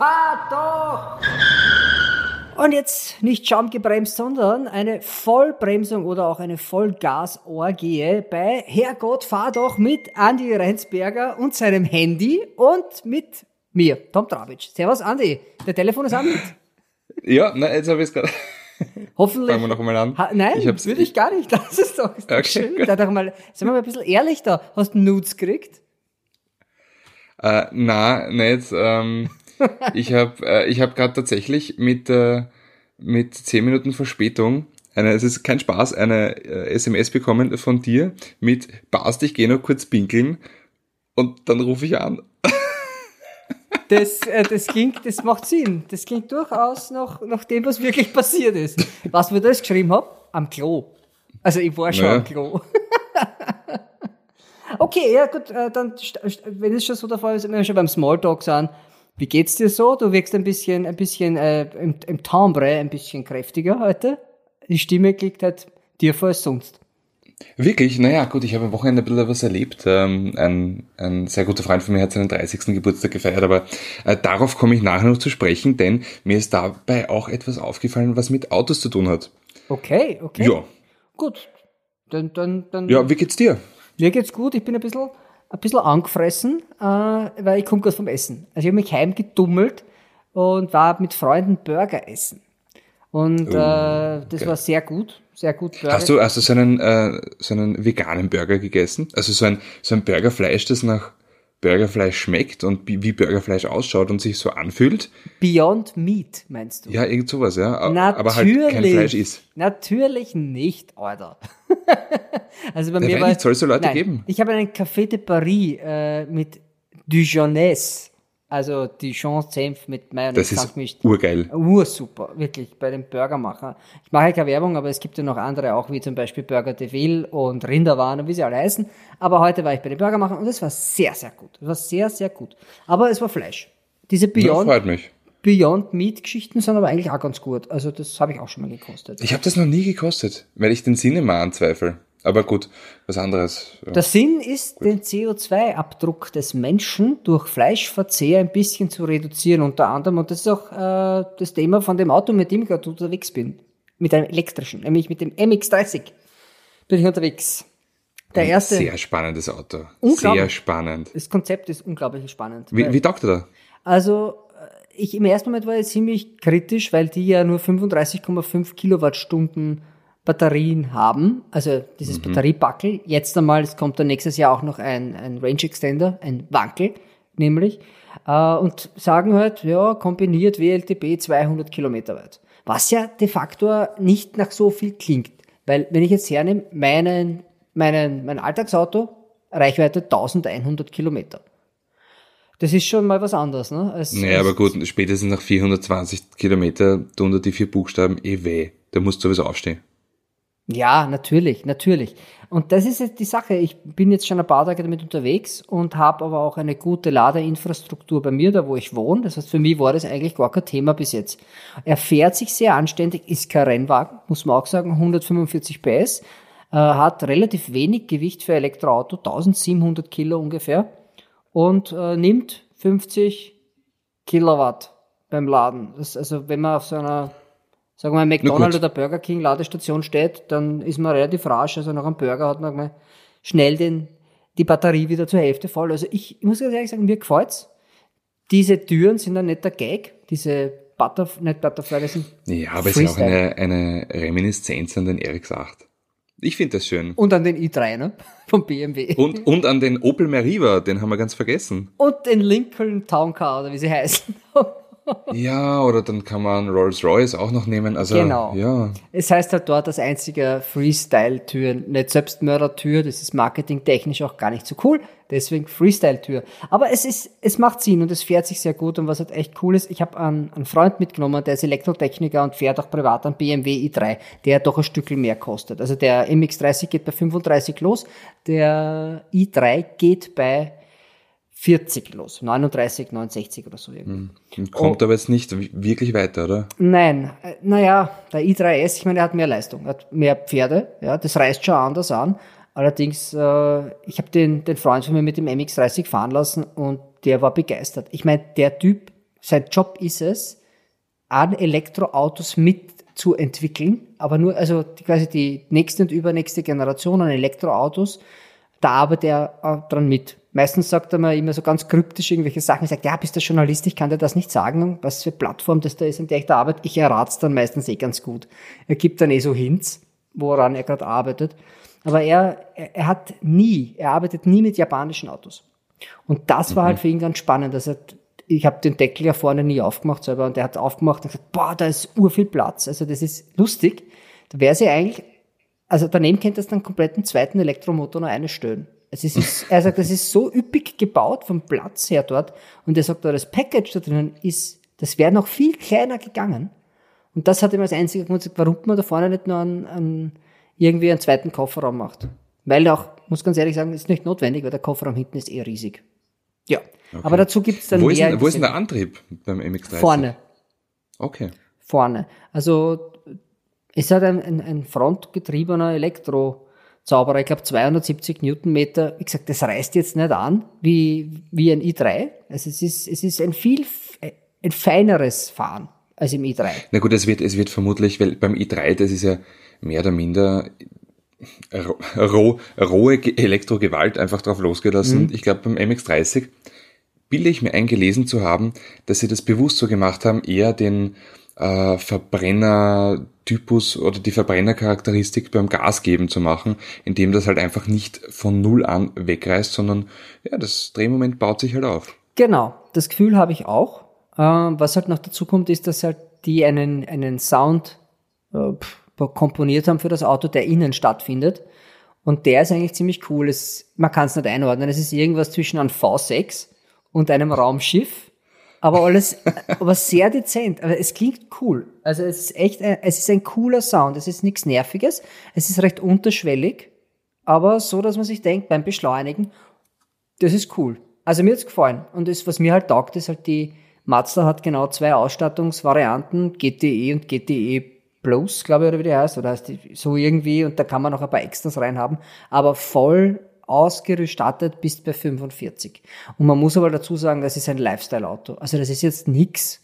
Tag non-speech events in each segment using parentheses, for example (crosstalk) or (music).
fahr doch! Und jetzt nicht schamgebremst, sondern eine Vollbremsung oder auch eine Vollgasorgie bei Herrgott, fahr doch mit Andi Reinsberger und seinem Handy und mit mir, Tom Trabitsch. Servus, Andi. Der Telefon ist an mit. (laughs) Ja, na, jetzt habe ich es gerade. (laughs) Hoffentlich. Fangen wir noch einmal an. Ha, nein, Ich hab's- würde ich gar nicht. Das ist doch, ist doch Okay, schön. Da doch mal, sind wir mal ein bisschen ehrlich da. Hast du Nudes gekriegt? Äh, na, nicht. Ähm, ich habe äh, ich hab gerade tatsächlich mit, äh, mit 10 Minuten Verspätung eine, es ist kein Spaß, eine äh, SMS bekommen von dir mit Passt, ich gehe noch kurz pinkeln und dann rufe ich an. Das, äh, das klingt, das macht Sinn. Das klingt durchaus nach, nach dem, was wirklich passiert ist. Was wir das geschrieben haben? Am Klo. Also ich war schon Naja. am Klo. (laughs) okay, ja gut, äh, dann, wenn es schon so der Fall ist, wenn wir schon beim Smalltalk sind, wie geht's dir so? Du wirkst ein bisschen, ein bisschen äh, im, im Timbre ein bisschen kräftiger heute. Die Stimme klingt halt tiefer als sonst. Wirklich? Naja, gut, ich habe am Wochenende ein bisschen was erlebt. Ähm, ein, ein sehr guter Freund von mir hat seinen 30. Geburtstag gefeiert, aber äh, darauf komme ich nachher noch zu sprechen, denn mir ist dabei auch etwas aufgefallen, was mit Autos zu tun hat. Okay, okay. Ja. Gut. Dann, dann, dann. Ja, wie geht's dir? Mir geht's gut, ich bin ein bisschen, ein bisschen angefressen, äh, weil ich komme gerade vom Essen. Also ich habe mich heimgedummelt und war mit Freunden Burger essen. Und äh, das geil. war sehr gut, sehr gut Burger. Hast du, hast du so einen, äh, so einen veganen Burger gegessen? Also so ein, so ein Burgerfleisch, das nach Burgerfleisch schmeckt und wie, Burgerfleisch ausschaut und sich so anfühlt? Beyond Meat, meinst du? Ja, irgend sowas, ja. Natürlich. Aber halt kein Fleisch ist. Natürlich nicht, Alter. (laughs) also bei Ja, mir weil war soll es so Leute nein, geben. Ich habe einen Café de Paris äh, mit Dijonnaise, also Dijon-Senf mit Mayonnaise Das ist urgeil. Ursuper, wirklich, bei dem Burgermacher. Ich mache keine Werbung, aber es gibt ja noch andere auch, wie zum Beispiel Burger de Ville und Rinderwaren und wie sie alle heißen. Aber heute war ich bei den Burgermachern und es war sehr, sehr gut. Es war sehr, sehr gut. Aber es war Fleisch. Diese Beyond, freut mich. Beyond Meat Geschichten sind aber eigentlich auch ganz gut. Also das habe ich auch schon mal gekostet. Ich habe das noch nie gekostet, weil ich den Sinn immer anzweifle. Aber gut, was anderes. Ja. Der Sinn ist, den CO2-Abdruck des Menschen durch Fleischverzehr ein bisschen zu reduzieren, unter anderem. Und das ist auch äh, das Thema von dem Auto, mit dem ich gerade unterwegs bin. Mit einem elektrischen, nämlich mit dem MX-30 bin ich unterwegs. Der erste, Sehr spannendes Auto. Unglaublich. Sehr spannend. das Konzept ist unglaublich spannend. Wie, wie taugt er da? Also, äh, ich im ersten Moment war ich ziemlich kritisch, weil die ja nur 35,5 Kilowattstunden Batterien haben, also dieses Mhm. Batteriebackel. Jetzt einmal, es kommt dann nächstes Jahr auch noch ein, ein Range Extender, ein Wankel, nämlich, äh, und sagen halt, ja, kombiniert WLTP 200 Kilometer weit. Was ja de facto nicht nach so viel klingt. Weil, wenn ich jetzt hernehme, meinen, meinen, mein Alltagsauto, Reichweite 1100 Kilometer. Das ist schon mal was anderes, ne? Als, Naja, als, aber gut, spätestens nach 420 Kilometer tun da die vier Buchstaben eh weh. Da musst du sowieso aufstehen. Ja, natürlich, natürlich. Und das ist jetzt die Sache. Ich bin jetzt schon ein paar Tage damit unterwegs und habe aber auch eine gute Ladeinfrastruktur bei mir, da wo ich wohne. Das heißt, für mich war das eigentlich gar kein Thema bis jetzt. Er fährt sich sehr anständig, ist kein Rennwagen, muss man auch sagen, 145 PS, äh, hat relativ wenig Gewicht für Elektroauto, 1700 Kilo ungefähr und äh, nimmt 50 Kilowatt beim Laden. Das, also wenn man auf so einer sagen wir mal, McDonald's oder Burger King Ladestation steht, dann ist man relativ rasch. Also nach einem Burger hat man mal schnell den, die Batterie wieder zur Hälfte voll. Also ich, ich muss ganz ehrlich sagen, mir gefällt's. Diese Türen sind ein netter Gag. Diese Butterfly, nicht Butterfly, das sind Ja, aber es ist auch eine, eine Reminiszenz an den RX-8. Ich finde das schön. Und an den i3, ne? (laughs) Vom BMW. Und, und an den Opel Meriva, den haben wir ganz vergessen. Und den Lincoln Town Car, oder wie sie heißen. (laughs) Ja, oder dann kann man Rolls-Royce auch noch nehmen. Also, Genau. ja. Es heißt halt dort als einziger Freestyle-Tür, nicht Selbstmörder-Tür, das ist marketingtechnisch auch gar nicht so cool, deswegen Freestyle-Tür. Aber es ist, es macht Sinn und es fährt sich sehr gut und was halt echt cool ist, ich habe einen, einen Freund mitgenommen, der ist Elektrotechniker und fährt auch privat einen BMW i3, der doch ein Stückel mehr kostet. Also der MX30 geht bei 35 los, der i3 geht bei 40 los, 39, 69 oder so irgendwie. Und kommt aber jetzt nicht wirklich weiter, oder? Nein, äh, naja, der i3S, ich meine, er hat mehr Leistung, er hat mehr Pferde, ja, das reißt schon anders an. Allerdings, äh, ich habe den, den Freund von mir mit dem MX30 fahren lassen und der war begeistert. Ich meine, der Typ sein Job ist es, an Elektroautos mitzuentwickeln, aber nur, also die, quasi die nächste und übernächste Generation an Elektroautos, da arbeitet er äh, dran mit. Meistens sagt er mir immer so ganz kryptisch irgendwelche Sachen. Er sagt, ja, bist du Journalist, ich kann dir das nicht sagen, was für Plattform das da ist, in der ich da arbeite. Ich errate es dann meistens eh ganz gut. Er gibt dann eh so Hints, woran er gerade arbeitet. Aber er, er, er hat nie, er arbeitet nie mit japanischen Autos. Und das war halt mhm. für ihn ganz spannend. Also ich habe den Deckel ja vorne nie aufgemacht selber und er hat aufgemacht und gesagt, boah, da ist ur viel Platz. Also das ist lustig. Da wäre sie eigentlich, also daneben könnte das dann kompletten zweiten Elektromotor noch eine stellen. Also es ist, er sagt, das ist so üppig gebaut vom Platz her dort. Und er sagt, das Package da drinnen ist, das wäre noch viel kleiner gegangen. Und das hat ihm als einziger Grund gesagt, warum man da vorne nicht noch einen, einen, irgendwie einen zweiten Kofferraum macht. Weil auch, muss ganz ehrlich sagen, ist nicht notwendig, weil der Kofferraum hinten ist eh riesig. Ja. Okay. Aber dazu gibt's dann wo mehr. Ist denn, wo ist denn der Antrieb beim MX-30? Vorne. Okay. Vorne. Also, es hat ein, ein, ein frontgetriebener Elektro- Zauberer, ich glaube 270 Newtonmeter. Wie gesagt, das reißt jetzt nicht an wie, wie ein i3. Also es ist, es ist ein viel, ein feineres Fahren als im i3. Na gut, es wird, es wird vermutlich, weil beim i3, das ist ja mehr oder minder roh, rohe Elektrogewalt einfach drauf losgelassen. Mhm. Ich glaube, beim MX30 bilde ich mir eingelesen zu haben, dass sie das bewusst so gemacht haben, eher den äh, Verbrennertypus oder die Verbrennercharakteristik beim Gas geben zu machen, indem das halt einfach nicht von Null an wegreißt, sondern ja, das Drehmoment baut sich halt auf. Genau, das Gefühl habe ich auch. Äh, was halt noch dazu kommt, ist, dass halt die einen, einen Sound äh, komponiert haben für das Auto, der innen stattfindet. Und der ist eigentlich ziemlich cool. Es, man kann es nicht einordnen. Es ist irgendwas zwischen einem V6 und einem Raumschiff aber alles, aber sehr dezent. Aber es klingt cool. Also es ist echt, ein, es ist ein cooler Sound. Es ist nichts Nerviges. Es ist recht unterschwellig, aber so, dass man sich denkt beim Beschleunigen, das ist cool. Also mir hat's gefallen. Und das, was mir halt taugt, ist halt die Mazda hat genau zwei Ausstattungsvarianten, GTE und GTE Plus, glaube ich, oder wie die heißt, oder heißt die so irgendwie, und da kann man noch ein paar Extras reinhaben, aber voll ausgestattet bis bei 45. Und man muss aber dazu sagen, das ist ein Lifestyle-Auto. Also das ist jetzt nichts,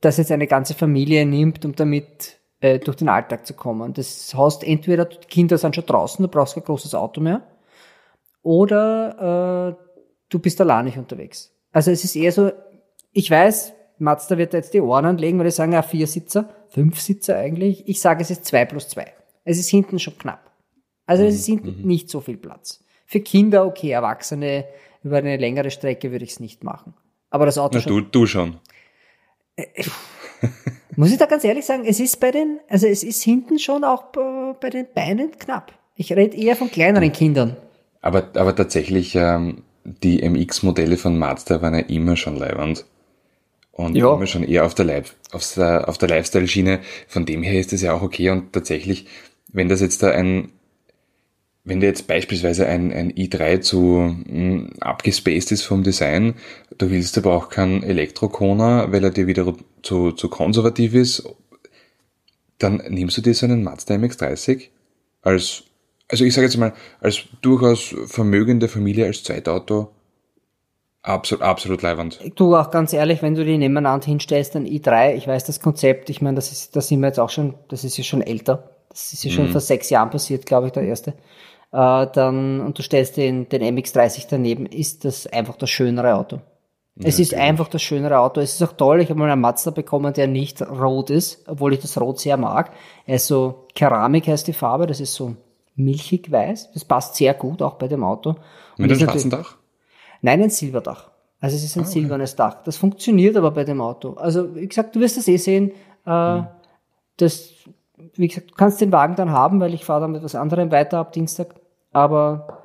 das jetzt eine ganze Familie nimmt, um damit äh, durch den Alltag zu kommen. Das heißt, entweder die Kinder sind schon draußen, du brauchst kein großes Auto mehr, oder äh, du bist allein nicht unterwegs. Also es ist eher so, ich weiß, Mazda wird da jetzt die Ohren anlegen, weil die sagen, ja, vier Sitzer, fünf Sitzer eigentlich. Ich sage, es ist zwei plus zwei. Es ist hinten schon knapp. Also es ist hinten mhm. nicht so viel Platz. Für Kinder okay, Erwachsene über eine längere Strecke würde ich es nicht machen. Aber das Auto Na, schon. Du, du schon. Äh, äh, muss ich da ganz ehrlich sagen, es ist bei den, also es ist hinten schon auch bei den Beinen knapp. Ich rede eher von kleineren Kindern. Aber, aber tatsächlich, ähm, die MX-Modelle von Mazda waren ja immer schon leibend. Und ja. immer schon eher auf der, Live, auf der, auf der Lifestyle-Schiene. Von dem her ist es ja auch okay. Und tatsächlich, wenn das jetzt da ein wenn dir jetzt beispielsweise ein, ein i3 zu mh, hm, abgespaced ist vom Design, du willst aber auch keinen Elektrokona, weil er dir wieder zu, zu konservativ ist, dann nimmst du dir so einen Mazda MX-30 als, also ich sage jetzt mal, als durchaus vermögende Familie als Zweitauto absolut, absolut leibend. Du auch ganz ehrlich, wenn du die nebeneinander hinstellst, ein i3, ich weiß das Konzept, ich meine, das ist, das sind wir jetzt auch schon, das ist ja schon älter. Das ist ja schon mhm. vor sechs Jahren passiert, glaube ich, der erste äh, dann, und du stellst den, den MX-30 daneben, ist das einfach das schönere Auto. Ja, es ist natürlich. einfach das schönere Auto. Es ist auch toll. Ich habe mal einen Mazda bekommen, der nicht rot ist, obwohl ich das Rot sehr mag. Er ist so Keramik heißt die Farbe. Das ist so milchig weiß. Das passt sehr gut auch bei dem Auto. Mit einem schwarzen Dach? Nein, ein Silberdach. Also es ist ein ah, okay. silbernes Dach. Das funktioniert aber bei dem Auto. Also wie gesagt, du wirst das eh sehen. Äh, mhm. Das, wie gesagt, du kannst den Wagen dann haben, weil ich fahre dann mit was anderem weiter ab Dienstag. Aber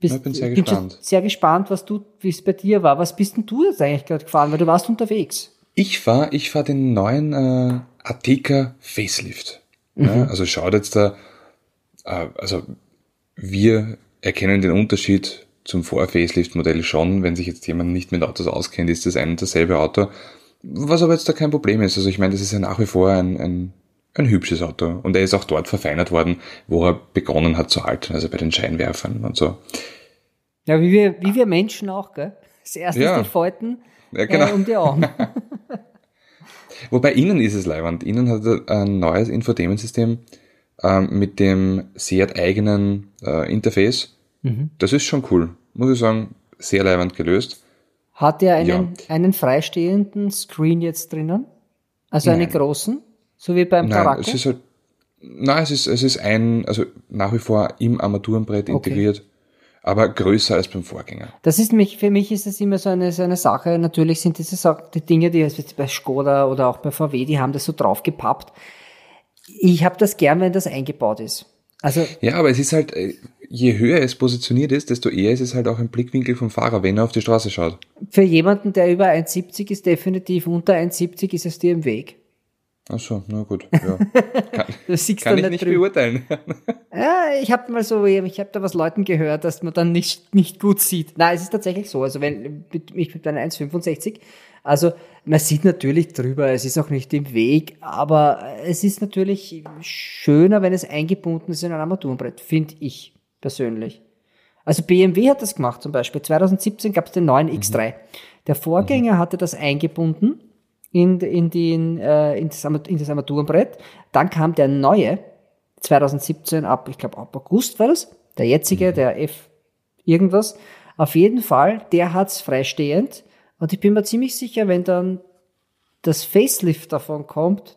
bist, ich bin sehr gespannt. sehr gespannt, was du, wie es bei dir war. Was bist denn du jetzt eigentlich gerade gefahren? Weil du warst unterwegs. Ich fahr, ich fahr den neuen äh, Ateca Facelift. Mhm. Ja, also schaut jetzt da, äh, also wir erkennen den Unterschied zum Vor-Facelift-Modell schon. Wenn sich jetzt jemand nicht mit Autos auskennt, ist das ein und dasselbe Auto. Was aber jetzt da kein Problem ist. Also ich meine, das ist ja nach wie vor ein, ein ein hübsches Auto. Und er ist auch dort verfeinert worden, wo er begonnen hat zu halten, also bei den Scheinwerfern und so. Ja, wie wir, wie wir Menschen auch, gell? Das erste ja. ist die Falten, Ja, genau. äh, um die Augen. (laughs) (laughs) Wobei innen ist es leibend. Innen hat er ein neues Infotainment-System ähm, mit dem Seat eigenen äh, Interface. Mhm. Das ist schon cool. Muss ich sagen, sehr leibend gelöst. Hat er einen, Ja. einen freistehenden Screen jetzt drinnen? Also einen Nein. großen? So wie beim Nein, Tarako? es ist halt, nein, es ist, es ist ein, also nach wie vor im Armaturenbrett Okay. integriert, aber größer als beim Vorgänger. Das ist mich, für mich ist es immer so eine, so eine Sache. Natürlich sind diese Sa- die Dinge, die jetzt bei Skoda oder auch bei VW, die haben das so draufgepappt. Ich habe das gern, wenn das eingebaut ist. Also Ja, aber es ist halt, äh, je höher es positioniert ist, desto eher ist es halt auch im Blickwinkel vom Fahrer, wenn er auf die Straße schaut. für jemanden, der über 1,70 ist, definitiv unter 1,70 ist es dir im Weg. Ach so, na gut, ja. (laughs) Kann, Das siehst kann ich nicht drüber. beurteilen. (laughs) Ja, ich habe mal so, ich habe da was Leuten gehört, dass man dann nicht, nicht gut sieht. Nein, es ist tatsächlich so. Also wenn mit- ich mit einer 1,65, also man sieht natürlich drüber, es ist auch nicht im Weg, aber es ist natürlich schöner, wenn es eingebunden ist in ein Armaturenbrett, finde ich persönlich. Also BMW hat das gemacht zum Beispiel. 2017 gab es den neuen X3. Der Vorgänger hatte das eingebunden in, in, den, äh, in, das, in das Armaturenbrett. Dann kam der neue, 2017 ab, ich glaube ab August war das, der jetzige, der F irgendwas. Auf jeden Fall, der hat's freistehend. Und ich bin mir ziemlich sicher, wenn dann das Facelift davon kommt,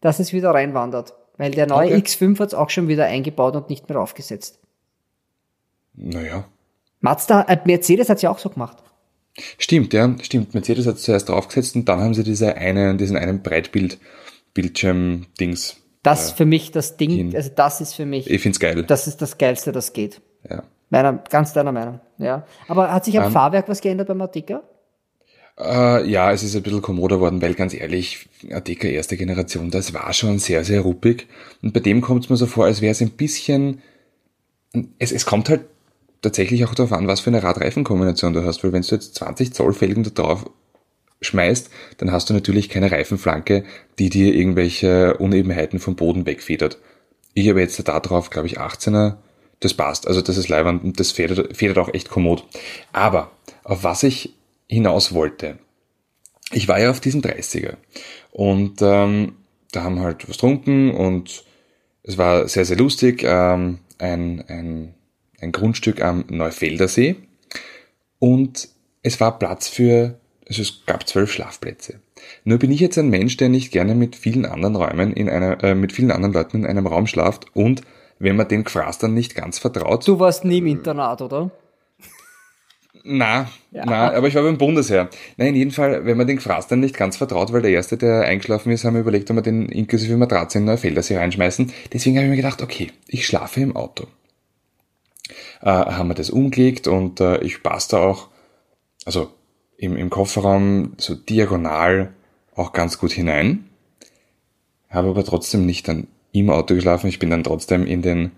dass es wieder reinwandert. Weil der neue Okay. X5 hat's auch schon wieder eingebaut und nicht mehr aufgesetzt. Naja. Mazda, äh, Mercedes hat's ja auch so gemacht. Stimmt, ja, stimmt. Mercedes hat es zuerst draufgesetzt und dann haben sie diese eine, diesen einen Breitbild, Bildschirm-Dings. Das für mich das Ding, hin. also das ist für mich, Ich find's geil. das ist das Geilste, das geht. Ja. Meiner, ganz deiner Meinung, ja. Aber hat sich am Ähm, Fahrwerk was geändert beim Artika? Äh, ja, es ist ein bisschen kommoder worden, weil ganz ehrlich, Adeka erste Generation, das war schon sehr, sehr ruppig. Und bei dem kommt es mir so vor, als wäre es ein bisschen, es, es kommt halt tatsächlich auch darauf an, was für eine Radreifenkombination du hast, weil wenn du jetzt 20 Zoll Felgen da drauf schmeißt, dann hast du natürlich keine Reifenflanke, die dir irgendwelche Unebenheiten vom Boden wegfedert. Ich habe jetzt da drauf, glaube ich, 18er, das passt, also das ist leibend und das federt, federt auch echt kommod. Aber auf was ich hinaus wollte, ich war ja auf diesem 30er und ähm, da haben halt was getrunken und es war sehr, sehr lustig. Ähm, ein, ein, ein Grundstück am Neufelder See und es war Platz für, also es gab zwölf Schlafplätze. Nur bin ich jetzt ein Mensch, der nicht gerne mit vielen anderen Räumen in einer, äh, mit vielen anderen Leuten in einem Raum schlaft und wenn man den Gefrastern nicht ganz vertraut, Du warst nie im Internat, oder? Na, na, aber ich war beim Bundesheer. Nein, in jedem Fall, wenn man den Gefrastern nicht ganz vertraut, weil der Erste, der eingeschlafen ist, haben wir überlegt, ob wir den inklusive Matratze in Neufeldersee reinschmeißen. Deswegen habe ich mir gedacht, okay, ich schlafe im Auto. Äh, haben wir das umgelegt und äh, ich passe da auch, also im, im Kofferraum so diagonal auch ganz gut hinein. Habe aber trotzdem nicht dann im Auto geschlafen. Ich bin dann trotzdem in den,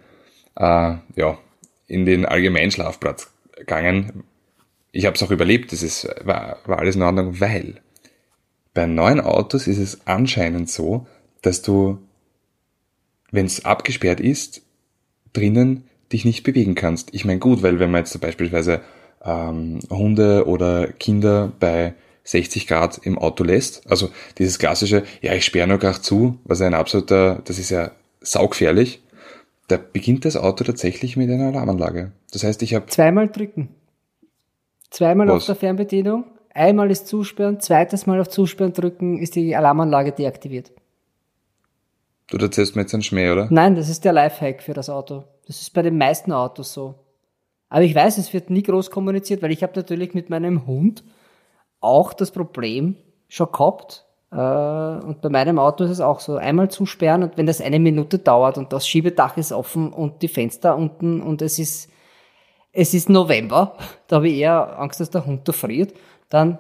äh, ja, in den Allgemeinschlafplatz gegangen, ich habe es auch überlebt, das ist, war, war alles in Ordnung, weil bei neuen Autos ist es anscheinend so, dass du, wenn es abgesperrt ist, drinnen dich nicht bewegen kannst. Ich meine gut, weil wenn man jetzt beispielsweise ähm, Hunde oder Kinder bei 60 Grad im Auto lässt, also dieses klassische, ja, ich sperre nur gar zu, was ein absoluter, das ist ja saugefährlich, da beginnt das Auto tatsächlich mit einer Alarmanlage. Das heißt, ich habe Zweimal drücken. Zweimal Was? auf der Fernbedienung, einmal ist Zusperren, zweites Mal auf Zusperren drücken, ist die Alarmanlage deaktiviert. Du erzählst mir jetzt einen Schmäh, oder? Nein, das ist der Lifehack für das Auto. Das ist bei den meisten Autos so. Aber ich weiß, es wird nie groß kommuniziert, weil ich habe natürlich mit meinem Hund auch das Problem schon gehabt. Äh, und bei meinem Auto ist es auch so. Einmal zusperren und wenn das eine Minute dauert und das Schiebedach ist offen und die Fenster unten und es ist, es ist November, (laughs) da habe ich eher Angst, dass der Hund da friert, dann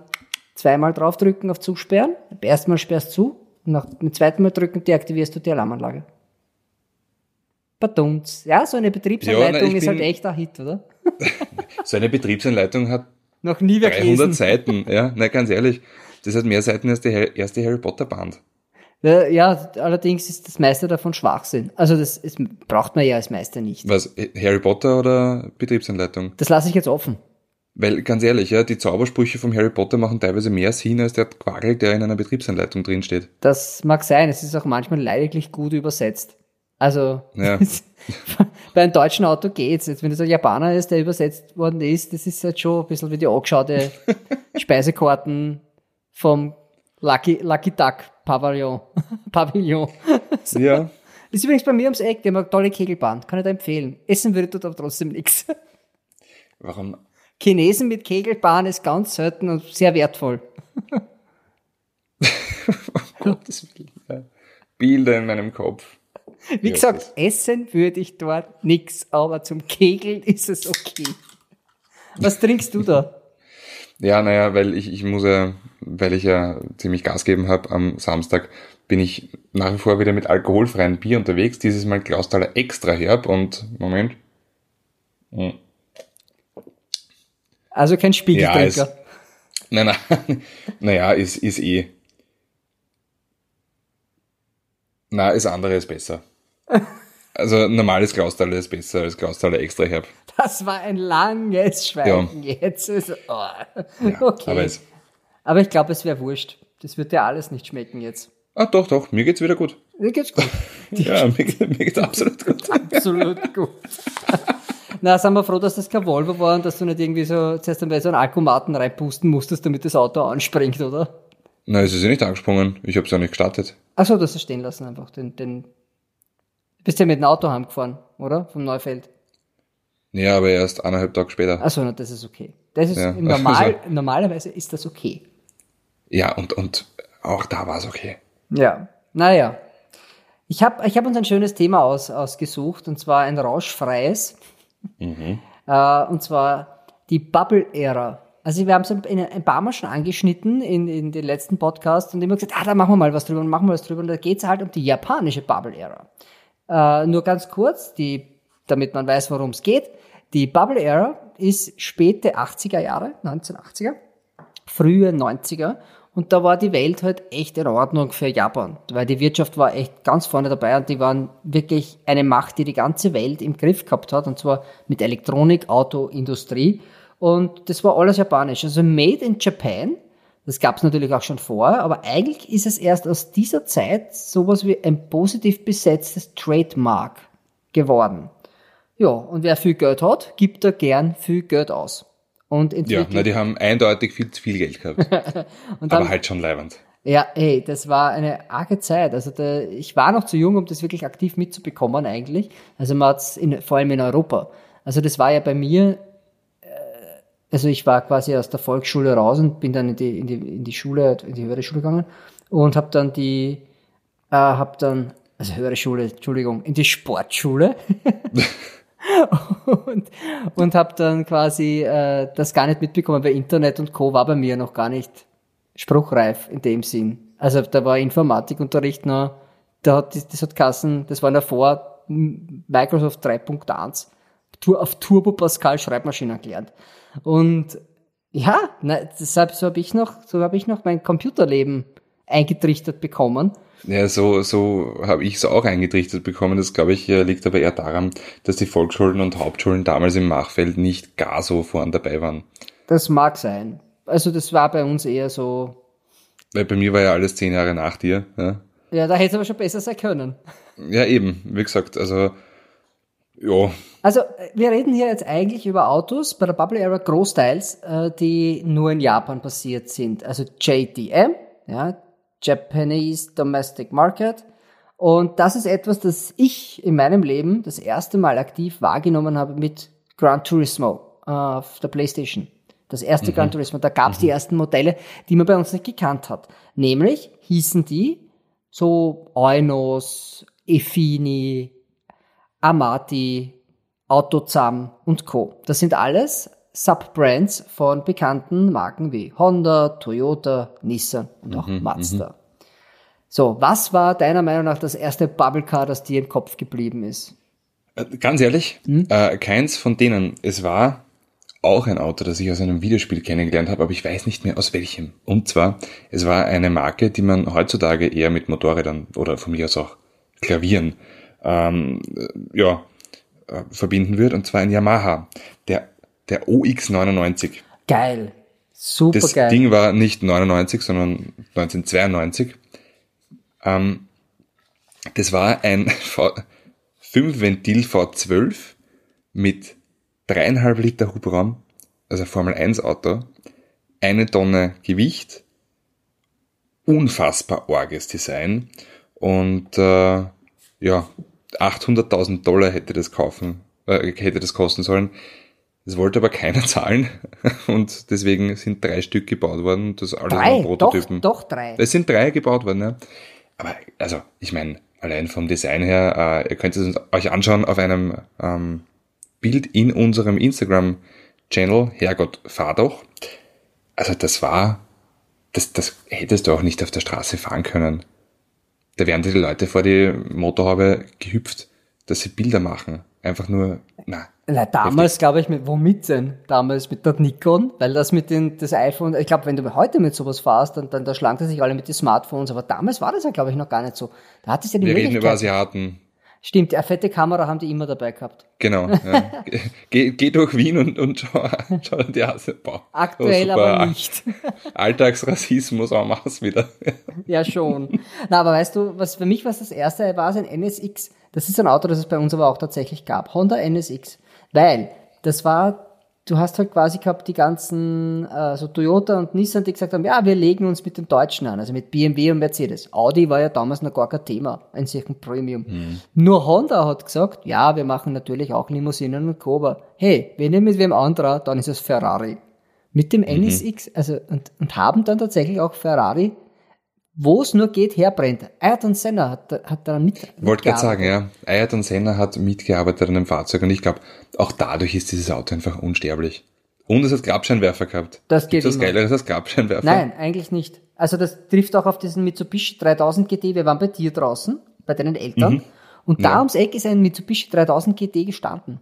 zweimal draufdrücken auf Zusperren. Beim ersten Mal sperrst zu und nach, mit zweiten Mal drücken deaktivierst du die Alarmanlage. Badumts. Ja, so eine Betriebsanleitung Ja, na, ist halt echt ein Hit, oder? So eine Betriebsanleitung hat Noch nie wer 300 gelesen. Seiten, ja, na ganz ehrlich. Das hat mehr Seiten als die erste Harry Potter Band. Ja, allerdings ist das meiste davon Schwachsinn. Also das ist, braucht man ja als Meister nicht. Was, Harry Potter oder Betriebsanleitung? Das lasse ich jetzt offen. Weil ganz ehrlich, ja, die Zaubersprüche vom Harry Potter machen teilweise mehr Sinn als der Quagel, der in einer Betriebsanleitung drinsteht. Das mag sein, es ist auch manchmal leidlich gut übersetzt. Also Ja. (laughs) bei einem deutschen Auto geht's. Jetzt, wenn das ein Japaner ist, der übersetzt worden ist, das ist halt schon ein bisschen wie die angeschaute (laughs) Speisekarten vom Lucky, Lucky Duck Pavillon. (laughs) Pavillon. Ja. Ist übrigens bei mir ums Eck, die haben eine tolle Kegelbahn. Kann ich da empfehlen. Essen würde dort aber trotzdem nichts. Warum? Chinesen mit Kegelbahn ist ganz selten und sehr wertvoll. Gottes Willen. Bilder in meinem Kopf. (laughs) Wie Ja, gesagt, essen würde ich dort nix, aber zum Kegeln (laughs) ist es okay. Was trinkst du da? Ja, naja, weil ich, ich muss ja, weil ich ja ziemlich Gas geben habe am Samstag, bin ich nach wie vor wieder mit alkoholfreiem Bier unterwegs. Dieses Mal Klaustaler extra herb und Moment. Hm. Also kein Spiegeltrinker. Nein, nein, (laughs) naja, ist, ist eh. Na, das andere ist besser. Also normales Klaustaler ist besser als Klaustaler extra herb. das war ein langes Schweigen jetzt. Also, oh. Ja, (laughs) okay. aber es, Aber ich glaube, es wäre wurscht. Das wird dir alles nicht schmecken jetzt. ah, doch, doch, mir geht's wieder gut. Mir geht's gut. (laughs) Ja, mir, geht- mir geht's absolut gut. (laughs) Absolut gut. Na, sind wir froh, dass das kein Volvo war und dass du nicht irgendwie so zuerst einmal so einen Alkomaten reinpusten musstest, damit das Auto anspringt, oder? Nein, es ist ja nicht angesprungen. Ich habe es ja nicht gestartet. Achso, das ist stehen lassen einfach. Den, den, du bist ja mit dem Auto heimgefahren, oder? Vom Neufeld. Ja, aber erst eineinhalb Tage später. Achso, das ist okay. Das ist Ja, (laughs) normal, also- normalerweise ist das okay. Ja, und, und auch da war es okay. Ja, naja. Ich habe ich hab uns ein schönes Thema aus, ausgesucht, und zwar ein rauschfreies. (laughs) Äh, und zwar die Bubble-Ära. Also wir haben es ein, ein paar Mal schon angeschnitten in, in den letzten Podcasts und immer gesagt, ah, da machen wir mal was drüber und machen wir was drüber. Und da geht es halt um die japanische Bubble-Ära. Äh, nur ganz kurz, die, damit man weiß, worum es geht. Die Bubble-Ära ist späte 80er Jahre, 1980er frühe 90er. Und da war die Welt halt echt in Ordnung für Japan, weil die Wirtschaft war echt ganz vorne dabei und die waren wirklich eine Macht, die die ganze Welt im Griff gehabt hat, und zwar mit Elektronik, Auto, Industrie. Und das war alles japanisch. Also Made in Japan, das gab es natürlich auch schon vorher, aber eigentlich ist es erst aus dieser Zeit sowas wie ein positiv besetztes Trademark geworden. Ja, und wer viel Geld hat, gibt da gern viel Geld aus. Und Ja, na, die haben eindeutig viel zu viel Geld gehabt. (laughs) und dann, aber halt schon leibend. ja, hey, das war eine arge Zeit. Also da, ich war noch zu jung, um das wirklich aktiv mitzubekommen eigentlich. Also man hat's in, vor allem in Europa. Also das war ja bei mir, also ich war quasi aus der Volksschule raus und bin dann in die, in die, in die Schule, in die höhere Schule gegangen und habe dann die, äh, habe dann, also höhere Schule, Entschuldigung, in die Sportschule (laughs) und, und habe dann quasi äh, das gar nicht mitbekommen, weil Internet und Co. war bei mir noch gar nicht spruchreif in dem Sinn. Also da war Informatikunterricht noch, da hat, das, hat Kassen, das war noch vor Microsoft 3.1, Tur- auf Turbo Pascal Schreibmaschinen gelernt. Und ja, na, deshalb so habe ich noch, so habe ich noch mein Computerleben eingetrichtert bekommen. Ja, so, so habe ich es auch eingetrichtert bekommen. Das, glaube ich, äh, liegt aber eher daran, dass die Volksschulen und Hauptschulen damals im Machfeld nicht gar so vorn dabei waren. Das mag sein. Also das war bei uns eher so, Weil bei mir war ja alles zehn Jahre nach dir. Ja, ja, da hätte es aber schon besser sein können. ja eben, wie gesagt, also, ja, Also, äh, wir reden hier jetzt eigentlich über Autos bei der Bubble Era großteils, äh, die nur in Japan passiert sind. Also JDM, ja, Japanese Domestic Market. Und das ist etwas, das ich in meinem Leben das erste Mal aktiv wahrgenommen habe mit Gran Turismo äh, auf der Playstation. Das erste Gran Turismo, da gab es die ersten Modelle, die man bei uns nicht gekannt hat. Nämlich hießen die so Eunos, Efini, Amati, Autozam und Co. Das sind alles Subbrands von bekannten Marken wie Honda, Toyota, Nissan und auch Mazda. So, was war deiner Meinung nach das erste Bubble Car, das dir im Kopf geblieben ist? Äh, Ganz ehrlich, äh, keins von denen. Es war auch ein Auto, das ich aus einem Videospiel kennengelernt habe, aber ich weiß nicht mehr aus welchem. Und zwar, es war eine Marke, die man heutzutage eher mit Motorrädern oder von mir aus auch Klavieren ähm, äh, ja, äh, verbinden wird, und zwar ein Yamaha, der, der OX99. Geil. Super Das geil. Ding war nicht 99, sondern 1992. Ähm, das war ein (laughs) V 5-Ventil V12 mit dreieinhalb Liter Hubraum, also Formel 1 Auto, eine Tonne Gewicht, unfassbar orges Design und äh, ja, 800.000 Dollar hätte das kaufen, äh, hätte das kosten sollen. Das wollte aber keiner (laughs) zahlen und deswegen sind drei Stück gebaut worden. Das alles drei, waren doch, Prototypen. doch drei. Es sind drei gebaut worden, ja. Aber also, ich meine, allein vom Design her, äh, ihr könnt es euch anschauen auf einem ähm, Bild in unserem Instagram-Channel, Herrgott, fahr doch. Also das war, das, das hättest du auch nicht auf der Straße fahren können. Da wären die Leute vor die Motorhaube gehüpft, dass sie Bilder machen. Einfach nur, na. Na, damals glaube ich, mit, womit denn? Damals mit der Nikon, weil das mit den, das iPhone, ich glaube, wenn du heute mit sowas fahrst, dann, dann da schlanken sich alle mit den Smartphones, aber damals war das ja, glaube ich, noch gar nicht so. Da hattest ja die Wir reden über Möglichkeit. Asiaten. Stimmt, eine fette Kamera haben die immer dabei gehabt. Genau. Ja. (laughs) geh, geh durch Wien und, und schau, schau dir die Hase. Boah, Aktuell oh, super. aber nicht. (laughs) Alltagsrassismus en masse wieder. (laughs) ja, schon. Na, aber weißt du, was für mich was das erste war, ist ein NSX. Das ist ein Auto, das es bei uns aber auch tatsächlich gab. Honda NSX. Weil, das war, du hast halt quasi gehabt die ganzen, äh, so Toyota und Nissan, die gesagt haben, ja, wir legen uns mit den Deutschen an, also mit BMW und Mercedes. Audi war ja damals noch gar kein Thema, ein solchen Premium. Nur Honda hat gesagt, ja, wir machen natürlich auch Limousinen und Co., aber hey, wenn ihr mit wem anderer, dann ist es Ferrari. Mit dem NSX, also, und, und haben dann tatsächlich auch Ferrari wo es nur geht, herbrennt. Ayrton Senna hat, da- hat daran mit. Ich wollte gerade mitgearbeitet. sagen, ja, Ayrton Senna hat mitgearbeitet an dem Fahrzeug und ich glaube, auch dadurch ist dieses Auto einfach unsterblich. Und es hat Grabscheinwerfer gehabt. Das geht Gibt's was immer. Geileres als Grabscheinwerfer? Nein, eigentlich nicht. Also das trifft auch auf diesen Mitsubishi 3000 GT. Wir waren bei dir draußen, bei deinen Eltern. Und da Ja. ums Eck ist ein Mitsubishi 3000 GT gestanden.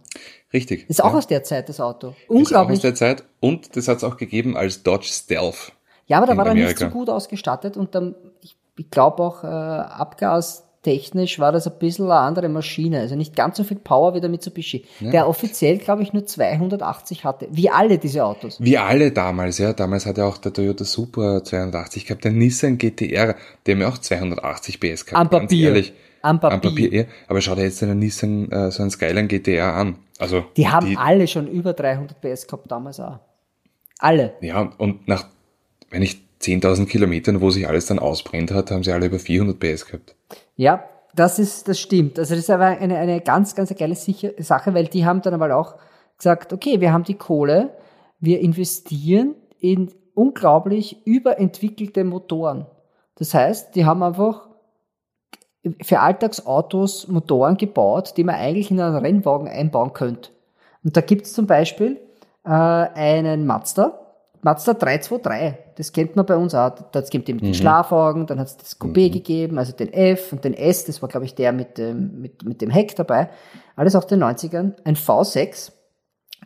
Richtig. Ist auch ja. aus der Zeit, das Auto. Ist auch Unglaublich. aus der Zeit. Und das hat es auch gegeben als Dodge Stealth. Ja, aber da war er nicht so gut ausgestattet und dann, ich, ich glaube auch, äh, abgastechnisch war das ein bisschen eine andere Maschine. Also nicht ganz so viel Power wie der Mitsubishi. Der offiziell, glaube ich, nur 280 hatte. Wie alle diese Autos. Wie alle damals, ja. Damals hat ja auch der Toyota Supra 280 gehabt, der Nissan GTR, der haben ja auch 280 PS gehabt. Am ganz Papier. Ehrlich. Am Papier. Am Papier, ja. Aber schau dir jetzt einen Nissan, äh, so einen Skyline GTR an. Also, Die haben alle schon über 300 PS gehabt damals auch. Alle. Ja, und nach, wenn ich 10.000 Kilometern, wo sich alles dann ausbrennt hat, haben sie alle über 400 PS gehabt. Ja, das ist, das stimmt. Also das ist aber eine, eine ganz, ganz geile sicher Sache, weil die haben dann aber auch gesagt, okay, wir haben die Kohle, wir investieren in unglaublich überentwickelte Motoren. Das heißt, die haben einfach für Alltagsautos Motoren gebaut, die man eigentlich in einen Rennwagen einbauen könnte. Und da gibt's zum Beispiel äh, einen Mazda, Mazda 323, das kennt man bei uns auch. Das gibt eben den Schlafwagen, dann hat's das Coupé gegeben, also den F und den S, das war glaube ich der mit dem, mit, mit dem Heck dabei. Alles aus den 90ern. Ein V6,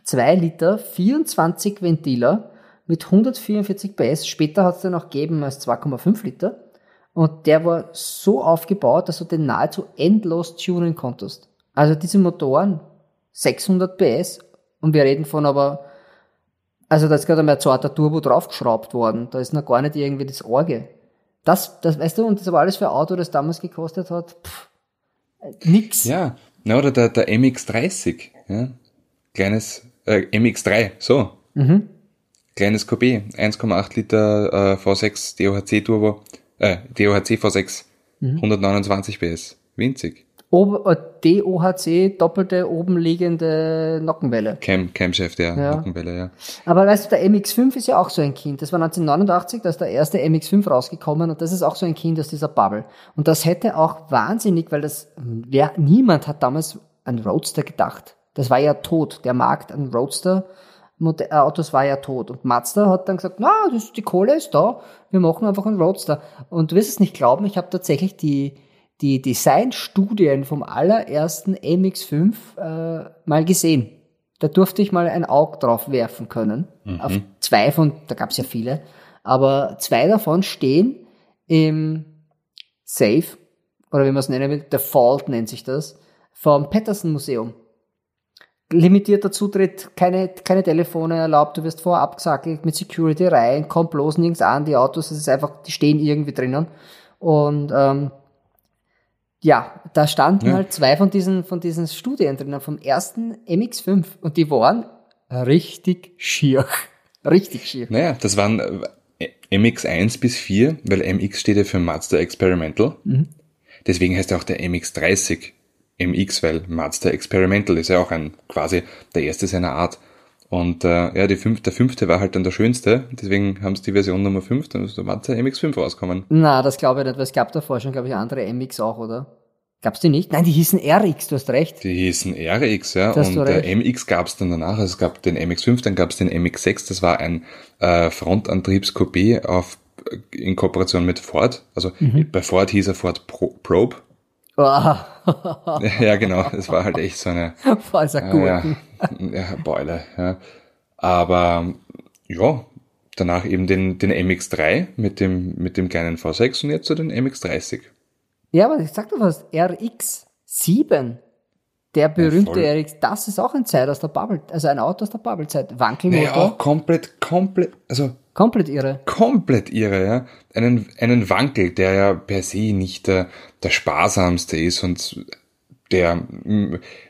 2 Liter, 24 Ventiler mit 144 PS. Später hat's den auch gegeben als 2,5 Liter. Und der war so aufgebaut, dass du den nahezu endlos tunen konntest. Also diese Motoren, 600 PS, und wir reden von aber, also da ist gerade einmal ein zweiter Turbo draufgeschraubt worden. Da ist noch gar nicht irgendwie das Orge. Das, das, weißt du, und das war alles für ein Auto, das damals gekostet hat, pff, nix. Ja, na, oder der, der MX30, ja. Kleines, äh, MX3, so. Mhm. Kleines Coupé, 1,8 Liter äh, V6 DOHC Turbo, äh, DOHC V6, Mhm. 129 PS. Winzig. Äh, DOHC, doppelte oben liegende Nockenwelle. Cam, Camshaft, ja, Ja. Nockenwelle, ja. Aber weißt du, der MX5 ist ja auch so ein Kind. Das war 1989, da ist der erste MX5 rausgekommen und das ist auch so ein Kind aus dieser Bubble. Und das hätte auch wahnsinnig, weil das, wer, niemand hat damals an Roadster gedacht. Das war ja tot. Der Markt an Roadster äh, Autos war ja tot. Und Mazda hat dann gesagt, na, das, die Kohle ist da, wir machen einfach einen Roadster. Und du wirst es nicht glauben, ich habe tatsächlich die, die Designstudien vom allerersten MX5 äh, mal gesehen. Da durfte ich mal ein Auge drauf werfen können. Auf zwei von, da gab es ja viele, aber zwei davon stehen im Safe, oder wie man es nennen will, der Fault nennt sich das, vom Patterson Museum. limitierter Zutritt, keine, keine Telefone erlaubt, du wirst vorher abgesackelt mit Security rein, kommt bloß nirgends an, die Autos, es ist einfach, die stehen irgendwie drinnen. Und ähm, ja, da standen ja. halt zwei von diesen, von diesen Studien drinnen, vom ersten MX5 und die waren richtig schier. (laughs) Richtig schier. Naja, das waren äh, MX1 bis 4, weil MX steht ja für Mazda Experimental. Mhm. Deswegen heißt er auch der MX30 MX, weil Mazda Experimental ist ja auch ein quasi der erste seiner Art. Und äh, ja, die fünf, der fünfte war halt dann der schönste, deswegen haben sie die Version Nummer 5, dann ist der Mazda MX5 rauskommen. Na, das glaube ich nicht, weil es gab davor schon, glaube ich, andere MX auch, oder? Gab's die nicht? Nein, die hießen RX, du hast recht. Die hießen RX, ja. Das und der MX gab's dann danach. Also es gab den MX5, dann gab's den MX6, das war ein äh, Frontantriebs-Coupé auf in Kooperation mit Ford. Also mhm. bei Ford hieß er Ford Pro, Probe. (laughs) Ja, genau. Das war halt echt so eine. Falser äh, ja, Beule. Ja. Aber ja, danach eben den, den MX3 mit dem, mit dem kleinen V6 und jetzt so den MX30. Ja, aber ich sag doch was, RX7. Der berühmte ja, RX, das ist auch ein Zeit aus der Bubble, also ein Auto aus der Bubble-Zeit. Wankelmotor. Ja, auch komplett, komplett, also. Komplett irre. Komplett irre, ja. Einen, einen Wankel, der ja per se nicht der, der sparsamste ist und der,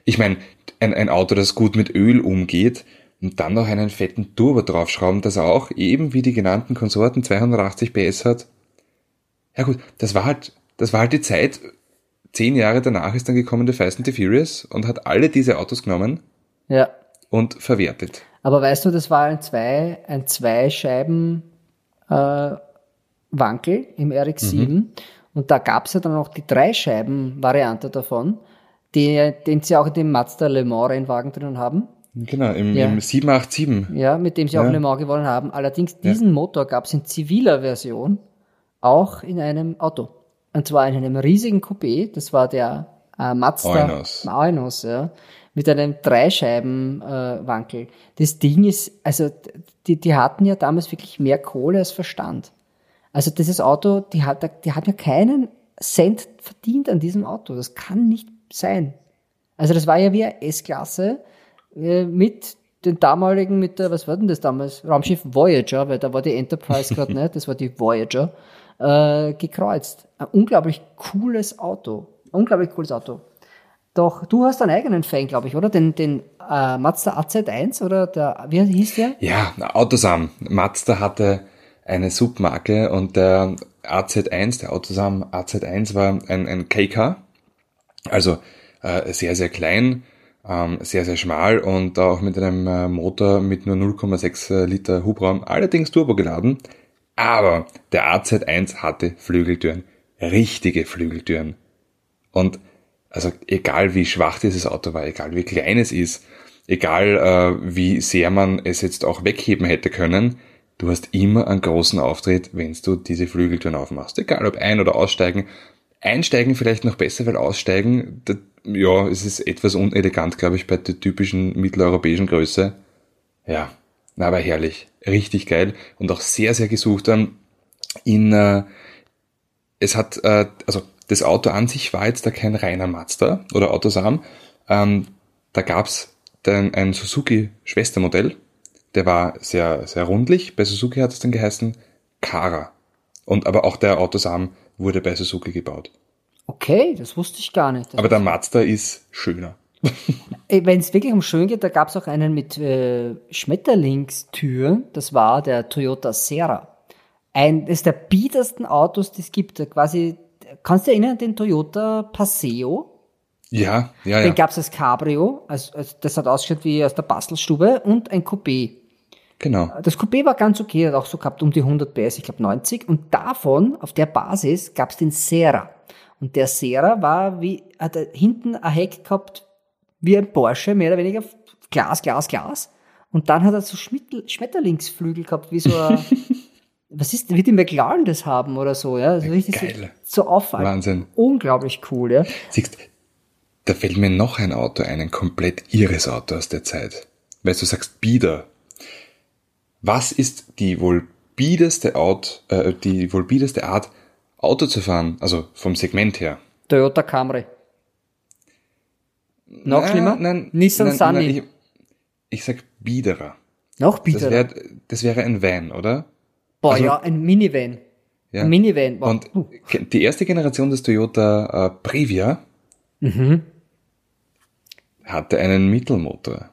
ich meine, ein, ein Auto, das gut mit Öl umgeht und dann noch einen fetten Turbo draufschrauben, das auch eben wie die genannten Konsorten 280 PS hat. Ja gut, das war halt, das war halt die Zeit, zehn Jahre danach ist dann gekommen der Fast and the Furious und hat alle diese Autos genommen ja. und verwertet. Aber weißt du, das war ein zwei, ein zwei Scheiben äh, Wankel im RX-7 mhm. und da gab es ja dann noch die drei Scheiben Variante davon, die, den sie auch in dem Mazda Le Mans Rennwagen drinnen haben. Genau, im, ja. im 787. Ja, mit dem sie ja. auch Le Mans gewonnen haben. Allerdings diesen ja. Motor gab es in ziviler Version auch in einem Auto. Und zwar in einem riesigen Coupé, das war der äh, Mazda Eunos. Eunos, ja, mit einem Dreischeiben-Wankel. Das Ding ist, also die, die hatten ja damals wirklich mehr Kohle als Verstand. Also dieses Auto, die hat, die hat ja keinen Cent verdient an diesem Auto. Das kann nicht sein. Also das war ja wie eine S-Klasse äh, mit den damaligen, mit der, was war denn das damals? Raumschiff Voyager, weil da war die Enterprise gerade (laughs) nicht, das war die Voyager äh, gekreuzt. Ein unglaublich cooles Auto. Unglaublich cooles Auto. Doch du hast einen eigenen Fan, glaube ich, oder? Den, den äh, Mazda AZ1 oder der, wie hieß der? Ja, Autosam. Mazda hatte eine Submarke und der AZ1, der Autosam AZ1 war ein, ein KK. Also äh, sehr, sehr klein, ähm, sehr, sehr schmal und auch mit einem äh, Motor mit nur 0,6 Liter Hubraum, allerdings turbogeladen. Aber der AZ1 hatte Flügeltüren. Richtige Flügeltüren. Und also egal wie schwach dieses Auto war, egal wie klein es ist, egal äh, wie sehr man es jetzt auch wegheben hätte können, du hast immer einen großen Auftritt, wenn du diese Flügeltüren aufmachst. Egal ob ein- oder aussteigen. Einsteigen vielleicht noch besser, weil aussteigen, da, ja, es ist etwas unelegant, glaube ich, bei der typischen mitteleuropäischen Größe. Ja, aber herrlich richtig geil und auch sehr, sehr gesucht dann in, äh, es hat, äh, also das Auto an sich war jetzt da kein reiner Mazda oder Autosam, ähm, da gab's dann ein Suzuki-Schwestermodell, der war sehr, sehr rundlich, bei Suzuki hat es dann geheißen Kara. Und aber auch der Autosam wurde bei Suzuki gebaut. Okay, das wusste ich gar nicht. Das aber der Mazda ist schöner. (laughs) Wenn es wirklich um schön geht, da gab es auch einen mit äh, Schmetterlingstüren. Das war der Toyota Serra. Ein, das ist der biedersten Autos, die es gibt. Quasi, kannst du erinnern an den Toyota Paseo? Ja, ja, ja. Den gab es als Cabrio. Also, also das hat ausgeschaut wie aus der Bastelstube und ein Coupé. Genau. Das Coupé war ganz okay, hat auch so gehabt um die 100 PS, ich glaube 90. Und davon, auf der Basis, gab es den Serra. Und der Serra war wie, hat hinten ein Heck gehabt wie ein Porsche, mehr oder weniger Glas, Glas, Glas. Und dann hat er so Schmetterlingsflügel gehabt, wie so ein, (laughs) was ist, wie die McLaren das haben oder so, ja. Also richtig Geil. So, so auffallend. Wahnsinn. Unglaublich cool, ja. Siehst, da fällt mir noch ein Auto ein, ein komplett irres Auto aus der Zeit. Weil du sagst Bieder. Was ist die wohl biedeste Art, äh, die wohl biedeste Art, Auto zu fahren, also vom Segment her? Toyota Camry. Noch Na, schlimmer? Nein, Nissan nein, Sunny. Nein, ich, ich sag biederer. Noch Das, bitter. wär, das wäre ein Van, oder? Boah, also- ja, ein Minivan. Ja. Ein Minivan. Boah. Und uh. die erste Generation des Toyota äh, Previa Mhm. hatte einen Mittelmotor.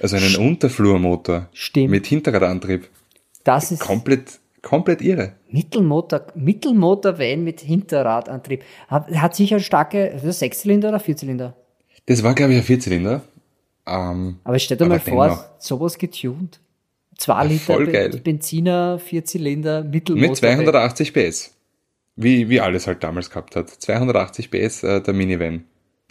Also einen Unterflurmotor. Stimmt. Mit Hinterradantrieb. Das ist Komplett, komplett irre. Mittelmotor, Mittelmotor-Van mit Hinterradantrieb. Hat, hat sicher starke, Sechszylinder oder Vierzylinder? Das war, glaube ich, ein Vierzylinder. Ähm, Aber stell dir mal vor, dennoch. sowas getuned. Zwei Liter voll geil. Benziner, Vierzylinder, Mittelmotor. mit 280 PS. Wie, wie alles halt damals gehabt hat. 280 PS äh, der Minivan.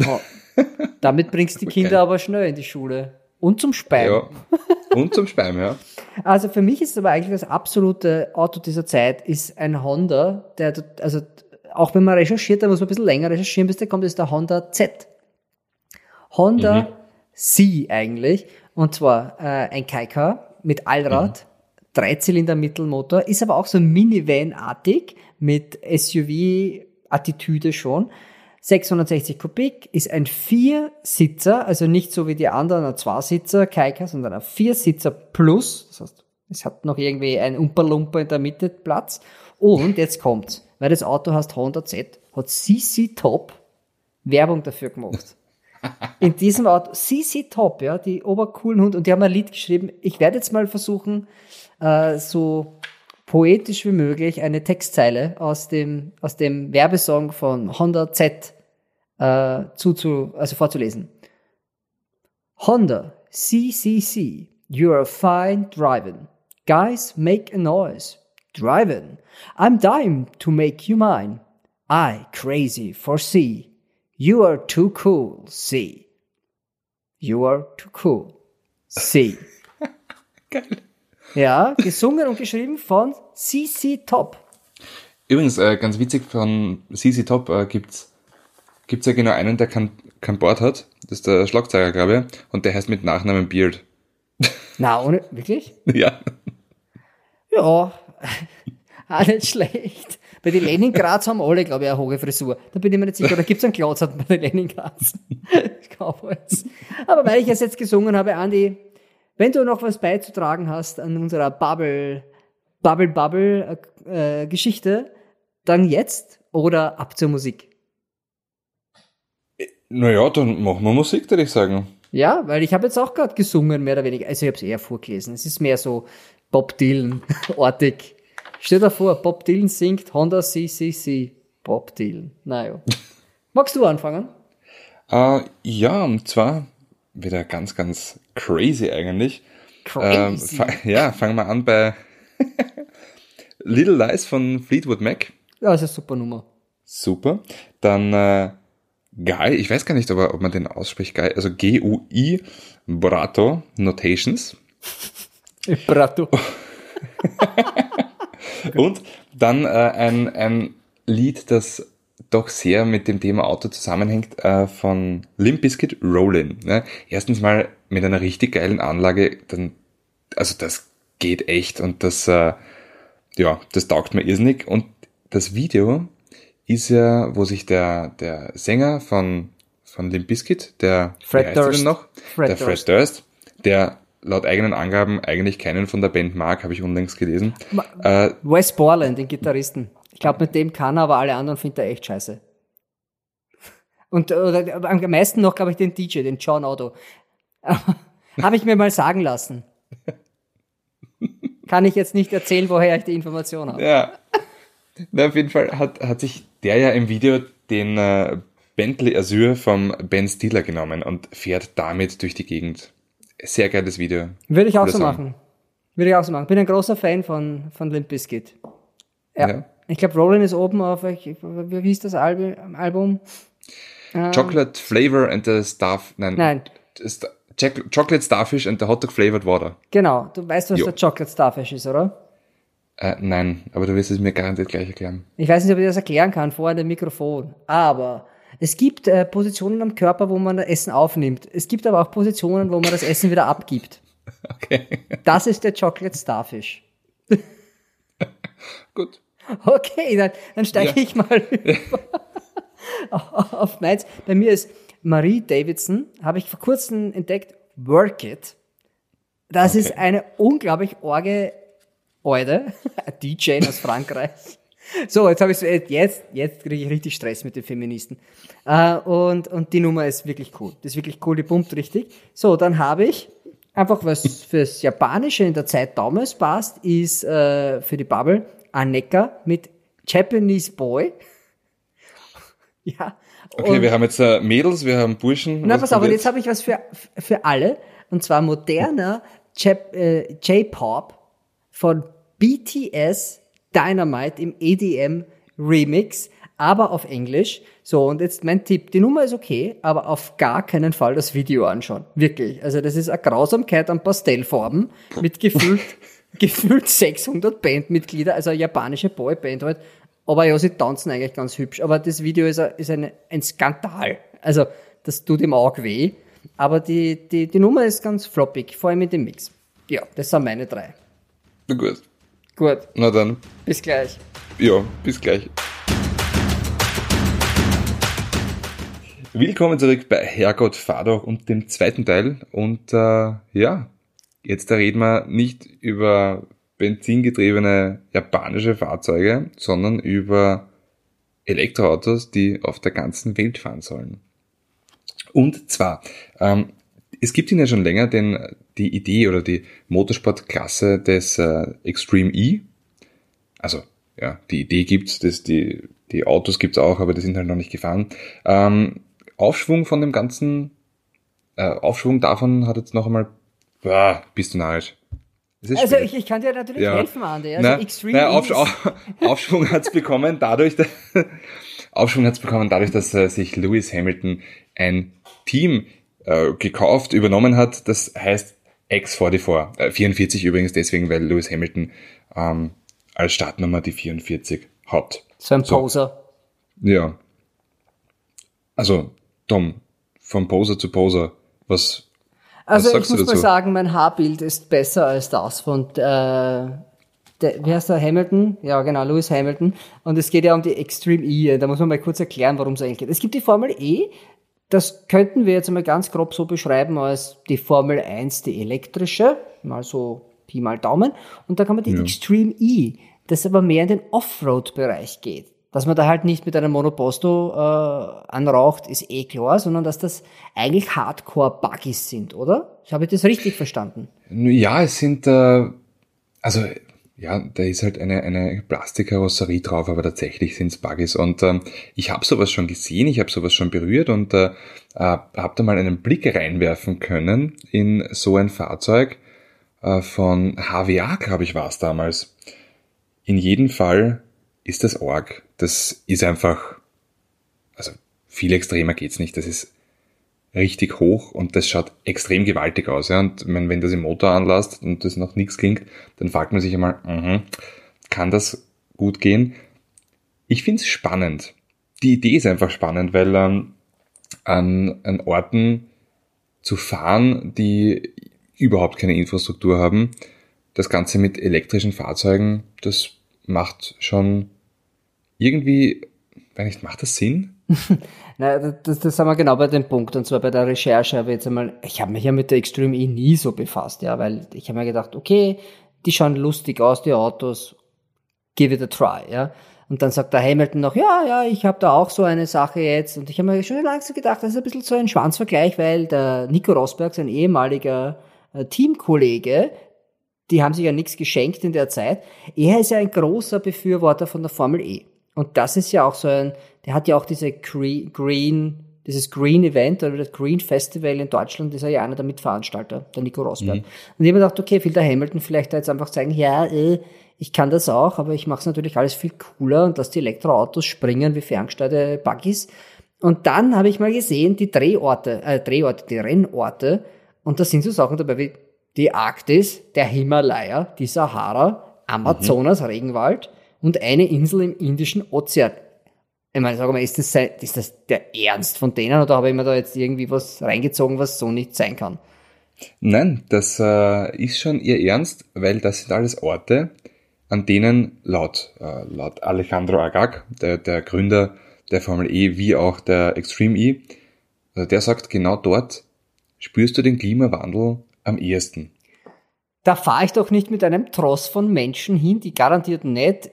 Oh. (laughs) Damit bringst du die Kinder aber schnell in die Schule. Und zum Speim. Ja. (laughs) Und zum Speim, ja. Also für mich ist aber eigentlich das absolute Auto dieser Zeit ist ein Honda, der, also auch wenn man recherchiert, da muss man ein bisschen länger recherchieren, bis der kommt, ist der Honda Z. Honda C eigentlich. Und zwar äh, ein Kaiker mit Allrad, Dreizylinder Mittelmotor, ist aber auch so Minivan-artig mit SUV-Attitüde schon. 660 Kubik, ist ein Viersitzer, also nicht so wie die anderen ein Zweisitzer Kaiker, sondern ein Viersitzer plus. Das heißt, es hat noch irgendwie ein Umperlumper in der Mitte Platz. Und (laughs) jetzt kommt's, weil das Auto heißt Honda Z, hat CC Top Werbung dafür gemacht. In diesem Auto, CC Top, ja, die obercoolen Hund, und die haben ein Lied geschrieben. Ich werde jetzt mal versuchen, äh, so poetisch wie möglich eine Textzeile aus dem, aus dem Werbesong von Honda Z äh, zuzu, also vorzulesen. Honda CCC, you're fine driving. Guys, make a noise. Driving. I'm dying to make you mine. I crazy for C. You are too cool, C. You are too cool, C. (laughs) Geil. Ja, gesungen und geschrieben von CC Top. Übrigens, äh, ganz witzig, von CC Top äh, gibt's gibt's ja genau einen, der kein, kein Board hat. Das ist der Schlagzeuger, glaube ich. Und der heißt mit Nachnamen Beard. (laughs) Na, ohne, wirklich? ja. Ja, auch (laughs) nicht schlecht. Bei den Leningrads haben alle, glaube ich, eine hohe Frisur. Da bin ich mir nicht sicher. Oder gibt es einen Klotz bei den Leningrads? (laughs) Cowboys. Aber weil ich es jetzt gesungen habe, Andi, wenn du noch was beizutragen hast an unserer Bubble, Bubble, Bubble äh, Geschichte, dann jetzt oder ab zur Musik. Naja, dann machen wir Musik, würde ich sagen. Ja, weil ich habe jetzt auch gerade gesungen, mehr oder weniger. Also ich habe es eher vorgelesen. Es ist mehr so Bob Dylan-artig. Stell dir vor, Bob Dylan singt Honda CCC. Bob Dylan. Naja. (laughs) Magst du anfangen? Äh, ja, und zwar wieder ganz, ganz crazy eigentlich. Ähm, Crazy. fa (laughs) ja, fangen wir an bei (laughs) Little Lies von Fleetwood Mac. ja, ist eine super Nummer. Super. Dann äh, Guy, ich weiß gar nicht, ob, ob man den ausspricht, Guy, also G-U-I, Brato Notations. Brato. (laughs) Und dann äh, ein, ein Lied, das doch sehr mit dem Thema Auto zusammenhängt, äh, von Limp Bizkit Rollin. Ne? Erstens mal mit einer richtig geilen Anlage, dann, also das geht echt und das, äh, ja, das taugt mir irrsinnig. Und das Video ist ja, wo sich der, der Sänger von, von Limp Bizkit, der, Fred Durst. noch? Fred der Fred Durst, der laut eigenen Angaben eigentlich keinen von der Band mag, habe ich unlängst gelesen. Äh, Wes Borland, den Gitarristen. Ich glaube, mit dem kann er, aber alle anderen findet er echt scheiße. Und oder, am meisten noch, glaube ich, den DJ, den John Otto. (laughs) Habe ich mir mal sagen lassen. Kann ich jetzt nicht erzählen, woher ich die Information habe. Ja. Na, auf jeden Fall hat, hat sich der ja im Video den äh, Bentley Azure vom Ben Stiller genommen und fährt damit durch die Gegend. Sehr geiles Video. Würde ich auch Cooler so Song. machen. Würde ich auch so machen. Bin ein großer Fan von, von Limp Bizkit. Ja. Ja. Ich glaube, Rollin ist oben auf, ich- wie hieß das Album? Chocolate Flavor and the Starf... Nein. Nein. St Choc- Chocolate Starfish and the Hot Dog Flavored Water. Genau. Du weißt, was Jo. der Chocolate Starfish ist, oder? Äh, nein, aber du wirst es mir garantiert gleich erklären. Ich weiß nicht, ob ich das erklären kann vor dem Mikrofon, aber es gibt äh, Positionen am Körper, wo man das Essen aufnimmt. Es gibt aber auch Positionen, wo man das Essen wieder abgibt. (laughs) Okay. Das ist der Chocolate Starfish. (laughs) Gut. Okay, dann, dann steige Ja. ich mal über (laughs) auf meins. Bei mir ist Marie Davidson, habe ich vor kurzem entdeckt, Work It. Das Okay. ist eine unglaublich orge Eude, DJ aus Frankreich. So, jetzt habe ich jetzt, jetzt kriege ich richtig Stress mit den Feministen. Äh, und, und die Nummer ist wirklich cool. Das ist wirklich cool, die pumpt richtig. So, dann habe ich einfach was fürs Japanische in der Zeit damals passt, ist äh, für die Bubble Aneka mit Japanese Boy. (laughs) ja. Okay, und- wir haben jetzt äh, Mädels, wir haben Burschen. na, Was pass auf, und jetzt habe ich was für, für alle. Und zwar moderner äh, J-Pop von BTS Dynamite im EDM Remix, aber auf Englisch. So, und jetzt mein Tipp. Die Nummer ist okay, aber auf gar keinen Fall das Video anschauen. Wirklich. Also das ist eine Grausamkeit an Pastellfarben mit gefühlt, (laughs) gefühlt 600 Bandmitglieder, also eine japanische Boyband halt. Aber ja, sie tanzen eigentlich ganz hübsch. Aber das Video ist, ein, ist eine, ein Skandal. Also, das tut im Auge weh. Aber die, die, die Nummer ist ganz floppig, vor allem mit dem Mix. Ja, das sind meine drei. Na gut. Gut, Na dann, bis gleich. ja, bis gleich. Willkommen zurück bei Herrgott Fahr und dem zweiten Teil. Und äh, ja, jetzt reden wir nicht über benzingetriebene japanische Fahrzeuge, sondern über Elektroautos, die auf der ganzen Welt fahren sollen. Und zwar, ähm, es gibt ihn ja schon länger, denn die Idee oder die Motorsportklasse des äh, Extreme E, also ja, die Idee gibt's, das, die, die Autos gibt's auch, aber die sind halt noch nicht gefahren. Ähm, Aufschwung von dem ganzen, äh, Aufschwung davon hat jetzt noch einmal, boah, bist du narrisch. Also ich, ich kann dir natürlich Ja. helfen, Andi. Also Na, Extreme naja, E Aufsch ist- Auf (laughs) Aufschwung hat's bekommen dadurch, dass, (laughs) Aufschwung hat's bekommen dadurch, dass äh, sich Lewis Hamilton ein Team äh, gekauft, übernommen hat. Das heißt X44. Äh, 44 übrigens deswegen, weil Lewis Hamilton ähm, als Startnummer die 44 hat. so ein So. Poser. Ja. Also, Tom, von Poser zu Poser, was, Also ich muss mal sagen, mein Haarbild ist besser als das von, äh, der, wie heißt der, Hamilton? Ja, genau, Lewis Hamilton. Und es geht ja um die Extreme E. Da muss man mal kurz erklären, worum es eigentlich geht. Es gibt die Formel E. Das könnten wir jetzt einmal ganz grob so beschreiben als die Formel 1, die elektrische. Mal so Pi mal Daumen. Und da kann man die Extreme E, das aber mehr in den Offroad-Bereich geht. Dass man da halt nicht mit einem Monoposto äh, anraucht, ist eh klar, sondern dass das eigentlich Hardcore-Buggies sind, oder? Habe ich das richtig verstanden? Ja, es sind, äh, also ja, da ist halt eine, eine Plastikkarosserie drauf, aber tatsächlich sind's Buggies. Und ähm, ich habe sowas schon gesehen, ich habe sowas schon berührt und äh, äh, habe da mal einen Blick reinwerfen können in so ein Fahrzeug äh, von HWA, glaube ich, war es damals. In jedem Fall ist das Org. Das ist einfach, also viel extremer geht's nicht. Das ist richtig hoch und das schaut extrem gewaltig aus. Ja? Und wenn, wenn das im Motor anlasst und das noch nichts klingt, dann fragt man sich einmal, mhm, kann das gut gehen? Ich find's spannend. Die Idee ist einfach spannend, weil ähm, an, an Orten zu fahren, die überhaupt keine Infrastruktur haben, das Ganze mit elektrischen Fahrzeugen, das macht schon irgendwie, weiß nicht, macht das Sinn? (laughs) Na, das, das haben wir genau bei dem Punkt. Und zwar bei der Recherche ich jetzt einmal, ich habe mich ja mit der Extreme E nie so befasst, ja, weil ich habe mir gedacht, okay, die schauen lustig aus, die Autos, give it a try, ja. Und dann sagt der Hamilton noch, ja, ja, ich habe da auch so eine Sache jetzt. Und ich habe mir schon langsam gedacht, das ist ein bisschen so ein Schwanzvergleich, weil der Nico Rosberg, sein ehemaliger äh, Teamkollege, die haben sich ja nichts geschenkt in der Zeit. Er ist ja ein großer Befürworter von der Formel E. Und das ist ja auch so ein, der hat ja auch diese Gre- Green, dieses Green Event oder das Green Festival in Deutschland, ist er ja einer der Mitveranstalter, der Nico Rosberg. Und ich habe mir gedacht, okay, will der Hamilton vielleicht da jetzt einfach zeigen, ja, äh, ich kann das auch, aber ich mache es natürlich alles viel cooler und lasse die Elektroautos springen wie ferngesteuerte Buggies. Und dann habe ich mal gesehen, die Drehorte, äh, Drehorte, die Rennorte, und da sind so Sachen dabei wie die Arktis, der Himalaya, die Sahara, Amazonas, Regenwald und eine Insel im Indischen Ozean. Ich meine, sag mal, ist das, ist das der Ernst von denen oder habe ich mir da jetzt irgendwie was reingezogen, was so nicht sein kann? Nein, das äh, ist schon ihr Ernst, weil das sind alles Orte, an denen laut, äh, laut Alejandro Agag, der, der Gründer der Formel E wie auch der Extreme E, Also der sagt, genau dort spürst du den Klimawandel am ehesten. Da fahre ich doch nicht mit einem Tross von Menschen hin, die garantiert nicht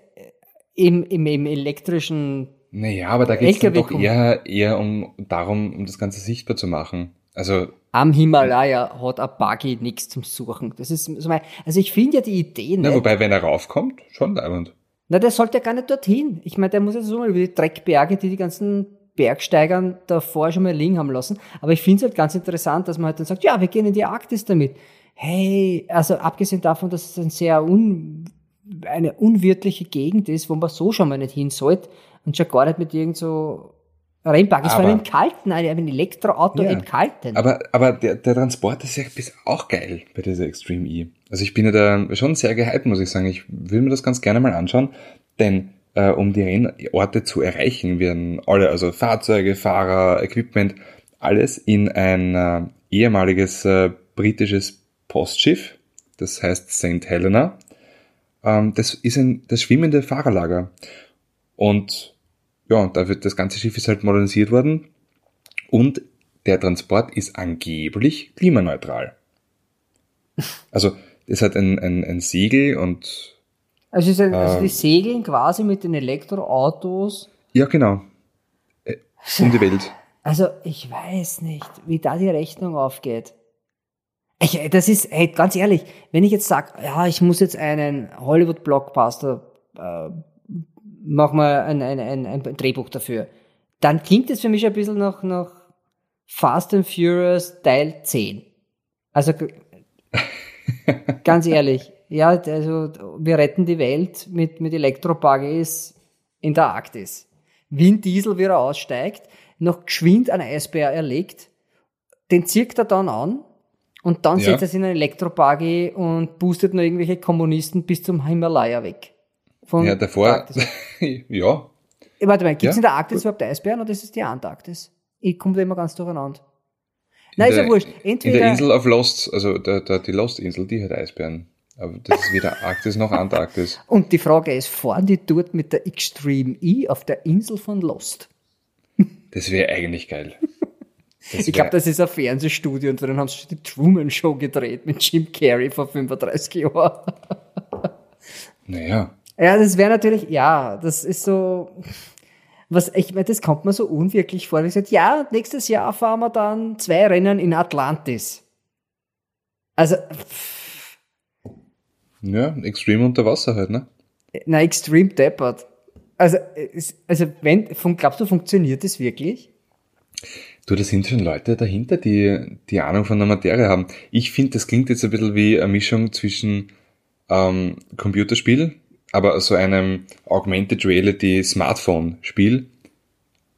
im, im, im elektrischen. Naja, aber da geht es doch eher, eher um darum, um das Ganze sichtbar zu machen. Also am Himalaya hat ein Buggy nichts zum Suchen. Das ist so mein, also ich finde ja die Idee. Na, wobei, wenn er raufkommt, schon leibend. Na, der sollte ja gar nicht dorthin. Ich meine, der muss jetzt so mal über die Dreckberge, die die ganzen Bergsteigern davor schon mal liegen haben lassen. Aber ich finde es halt ganz interessant, dass man halt dann sagt, ja, wir gehen in die Arktis damit. Hey, also abgesehen davon, dass es ein sehr un, eine unwirtliche Gegend ist, wo man so schon mal nicht hin sollte und schon gar nicht mit irgend so Rennpark. Es war im Kalten, ein Elektroauto ja, im Kalten. Aber, aber der, der Transport ist ja auch geil bei dieser Extreme E. Also ich bin ja da schon sehr gehypt, muss ich sagen. Ich will mir das ganz gerne mal anschauen, denn äh, um die Rennorte zu erreichen, werden alle, also Fahrzeuge, Fahrer, Equipment, alles in ein äh, ehemaliges äh, britisches Postschiff, das heißt St. Helena. Ähm, das ist ein, das schwimmende Fahrerlager. Und ja, da wird das ganze Schiff ist halt modernisiert worden und der Transport ist angeblich klimaneutral. Also es hat ein, ein, ein Segel und also, ist ein, also die ähm, segeln quasi mit den Elektroautos. Ja, genau. Äh, um die Welt. Also ich weiß nicht, wie da die Rechnung aufgeht. Ich, das ist, hey, ganz ehrlich, wenn ich jetzt sage, ja, ich muss jetzt einen Hollywood-Blockbuster äh, mach mal ein, ein, ein, ein Drehbuch dafür. Dann klingt es für mich ein bisschen nach, nach Fast and Furious Teil 10. Also (laughs) ganz ehrlich, ja, also wir retten die Welt mit, mit Elektrobuggies in der Arktis. Vin Diesel, wie er aussteigt, noch geschwind einen Eisbär erlegt, den zirkt er dann an und dann ja. setzt er sich in einen Elektrobuggy und boostet noch irgendwelche Kommunisten bis zum Himalaya weg. Von ja, davor, (laughs) ja. Warte mal, gibt es ja? in der Arktis überhaupt Eisbären oder ist es die Antarktis? Ich komme da immer ganz durcheinander. Nein, ist ja wurscht. Entweder in der Insel auf Lost, also der, der, die Lost-Insel, die hat Eisbären. Aber das ist weder Arktis noch Antarktis. (laughs) Und die Frage ist, fahren die dort mit der Extreme E auf der Insel von Lost? Das wäre eigentlich geil. (laughs) ich glaube, das ist ein Fernsehstudio und dann haben sie die Truman Show gedreht mit Jim Carrey vor 35 Jahren. Naja. Ja, das wäre natürlich, ja, das ist so, was, ich meine, das kommt mir so unwirklich vor. Ich gesagt, ja, nächstes Jahr fahren wir dann zwei Rennen in Atlantis. Also, pff. Ja, extrem unter Wasser halt, ne? Na, extrem deppert. Also, also wenn, glaubst du, funktioniert das wirklich? Du, da sind schon Leute dahinter, die die Ahnung von der Materie haben. Ich finde, das klingt jetzt ein bisschen wie eine Mischung zwischen ähm, Computerspiel aber so einem Augmented Reality Smartphone Spiel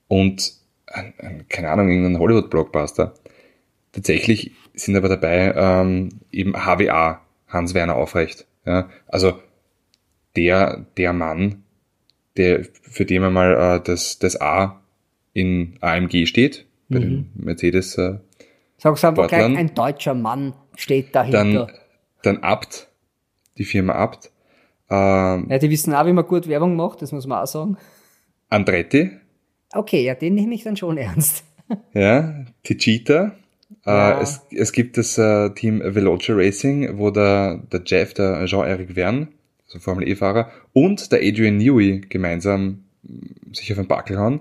und ein, ein, keine Ahnung, irgendein Hollywood Blockbuster. Tatsächlich sind aber dabei ähm, eben HWA, Hans-Werner Aufrecht. Ja? Also der, der Mann, der, für den man mal äh, das, das A in AMG steht, bei mhm. den Mercedes. Äh, Sag's einfach gleich, ein deutscher Mann steht dahinter. Dann, dann Abt, die Firma Abt, ähm, ja, die wissen auch, wie man gut Werbung macht, das muss man auch sagen. Andretti. Okay, ja, den nehme ich dann schon (laughs) ernst. ja, Tichita. Äh, ja. Äh, es, es gibt das äh, Team Veloce Racing, wo der, der Jeff, der Jean-Eric Verne, also Formel E-Fahrer, und der Adrian Newey gemeinsam mm, sich auf den Backel hauen.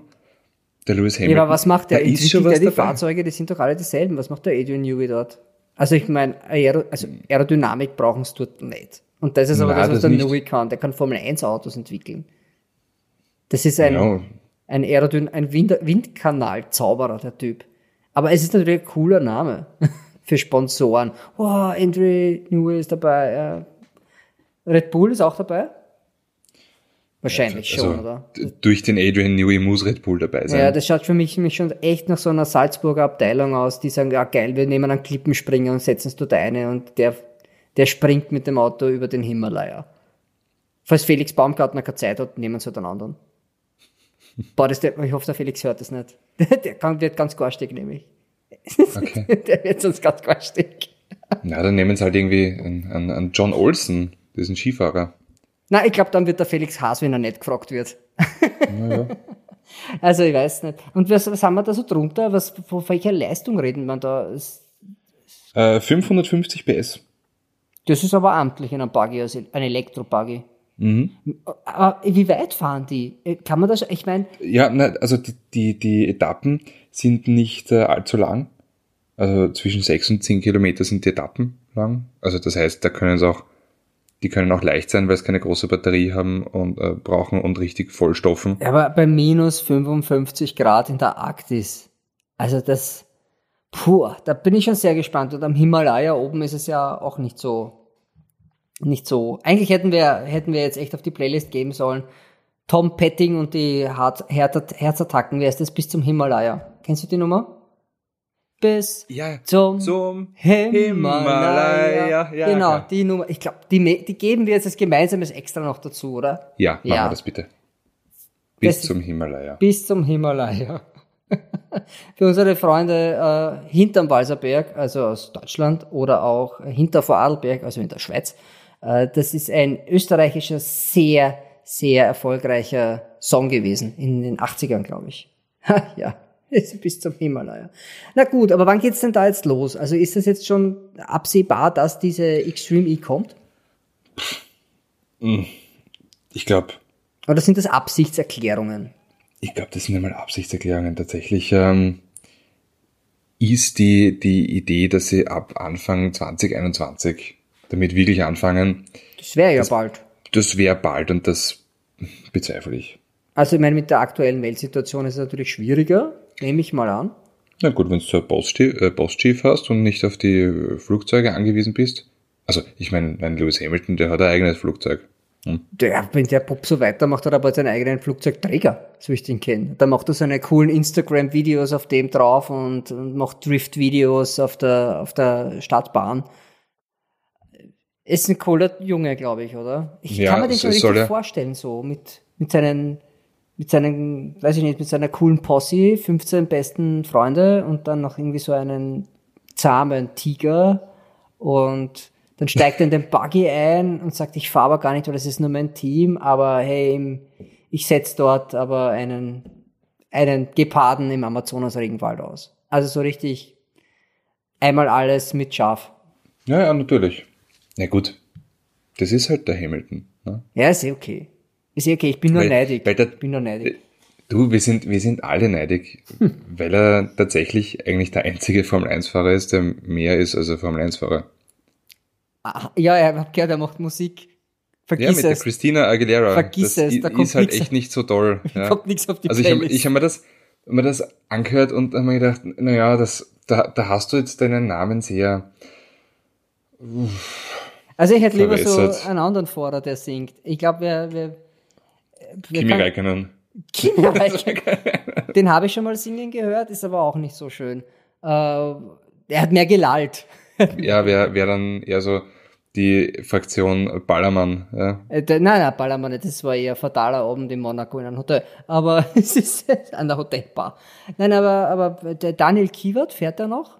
Der Lewis Hamilton. Ja, aber was macht der? Da ist schon was die dabei. Fahrzeuge, die sind doch alle dieselben. Was macht der Adrian Newey dort? Also ich meine, Aero, also Aerodynamik brauchen sie dort nicht. Und das ist aber Nein, das, was das der Nui kann. Der kann Formel 1 Autos entwickeln. Das ist ein, ja. ein Aerodyn, ein Wind, Windkanal-Zauberer, der Typ. Aber es ist natürlich ein cooler Name (laughs) für Sponsoren. Oh, Andrew Newey ist dabei. Ja. Red Bull ist auch dabei. Wahrscheinlich also, schon, oder? Durch den Adrian Newey muss Red Bull dabei sein. Ja, das schaut für mich, mich schon echt nach so einer Salzburger Abteilung aus, die sagen, ja geil, wir nehmen einen Klippenspringer und setzen es dort eine und der der springt mit dem Auto über den Himalaya. Falls Felix Baumgartner keine Zeit hat, nehmen sie halt einen anderen. (laughs) Boah, das der, ich hoffe, der Felix hört das nicht. (laughs) Der kann, wird ganz garstig, nämlich. Okay. (laughs) Der wird sonst ganz garstig. Na, dann nehmen sie halt irgendwie einen, einen John Olsen, diesen Skifahrer. Na, ich glaube, dann wird der Felix Haas, wenn er nicht gefragt wird. Naja. (laughs) Also ich weiß nicht. Und was, was haben wir da so drunter? Was, von welcher Leistung reden wir da? Äh, 550 PS. Das ist aber amtlich in einem Buggy, also ein Elektro-Buggy. Mhm. Aber wie weit fahren die? Kann man das, ich meine. Ja, ne, also die, die, die Etappen sind nicht äh, allzu lang. Also zwischen 6 und 10 Kilometer sind die Etappen lang. Also das heißt, da können es auch, die können auch leicht sein, weil es keine große Batterie haben und äh, brauchen und richtig vollstoffen. Aber bei minus 55 Grad in der Arktis. Also das, puh, da bin ich schon sehr gespannt. Und am Himalaya oben ist es ja auch nicht so, nicht so. Eigentlich hätten wir, hätten wir jetzt echt auf die Playlist geben sollen. Tom Petting und die Herzattacken, wer ist das bis zum Himalaya? Kennst du die Nummer? Bis ja, zum, zum Himalaya. Himalaya. Ja, genau, ja. die Nummer. Ich glaube, die, die geben wir jetzt als gemeinsames Extra noch dazu, oder? Ja, machen Ja. wir das bitte. Bis Das- zum Himalaya. Bis zum Himalaya. (laughs) Für unsere Freunde äh, hinterm Walserberg, also aus Deutschland, oder auch hinter Vorarlberg, also in der Schweiz. Äh, das ist ein österreichischer, sehr, sehr erfolgreicher Song gewesen, in den 80ern, glaube ich. (laughs) ja, (laughs) bis zum Himalaya. Na gut, aber wann geht's denn da jetzt los? Also ist das jetzt schon absehbar, dass diese Extreme E kommt? Ich glaube, Oder sind das Absichtserklärungen? ich glaube, das sind einmal Absichtserklärungen tatsächlich. Ähm, ist die, die Idee, dass sie ab Anfang 2021 damit wirklich anfangen, Das wäre ja bald. das wäre bald und das bezweifle ich. Also ich meine, mit der aktuellen Weltsituation ist es natürlich schwieriger, nehme ich mal an. Na gut, wenn du so ein Boss-Chief äh, hast und nicht auf die äh, Flugzeuge angewiesen bist. Also, ich meine, mein Lewis Hamilton, der hat ein eigenes Flugzeug. Der, wenn der Pop so weitermacht, hat er aber seinen eigenen Flugzeugträger, so wie ich den kenne. Da macht er seine coolen Instagram-Videos auf dem drauf und, und macht Drift-Videos auf der, auf der Stadtbahn. Ist ein cooler Junge, glaube ich, oder? Ich Ja, kann mir den schon richtig vorstellen, so mit, mit seinen, mit seinen, weiß ich nicht, mit seiner coolen Posse, 15 besten Freunde und dann noch irgendwie so einen zahmen Tiger und dann steigt er in den (laughs) Buggy ein und sagt, ich fahre aber gar nicht, weil das ist nur mein Team, aber hey, ich setz dort aber einen, einen Geparden im Amazonas-Regenwald aus. Also so richtig einmal alles mit Schaf. Ja, ja, natürlich. Na gut. Das ist halt der Hamilton. Ne? Ja, ist eh okay. Ist eh okay, ich bin nur Weil- neidig. weil der- ich bin nur neidig. Du, wir sind, wir sind alle neidig, weil er tatsächlich eigentlich der einzige Formel-1-Fahrer ist, der mehr ist als ein Formel-1-Fahrer. Ah, Ja, ich hab gehört, er macht Musik. Ja, Vergiss mit der es. Christina Aguilera. Vergiss das es, da kommt ist halt echt nicht so toll. (laughs) Ja. Kommt nichts auf die Also ich habe hab mir das mir das angehört und habe mir gedacht, naja, das, da, da hast du jetzt deinen Namen sehr. Also ich hätte lieber so einen anderen Fahrer, der singt. Ich glaube, wir, wir Kimi Räikkönen. Kimi (laughs) Räikkönen. Den habe ich schon mal singen gehört, ist aber auch nicht so schön. Äh, er hat mehr gelallt. (laughs) Ja, wäre wär dann eher so die Fraktion Ballermann. Ja. Äh, nein, nein, Ballermann, das war eher fataler Abend in Monaco in einem Hotel. Aber (laughs) es ist an der Hotelbar. Nein, aber, aber der Daniel Kiewert, fährt er noch?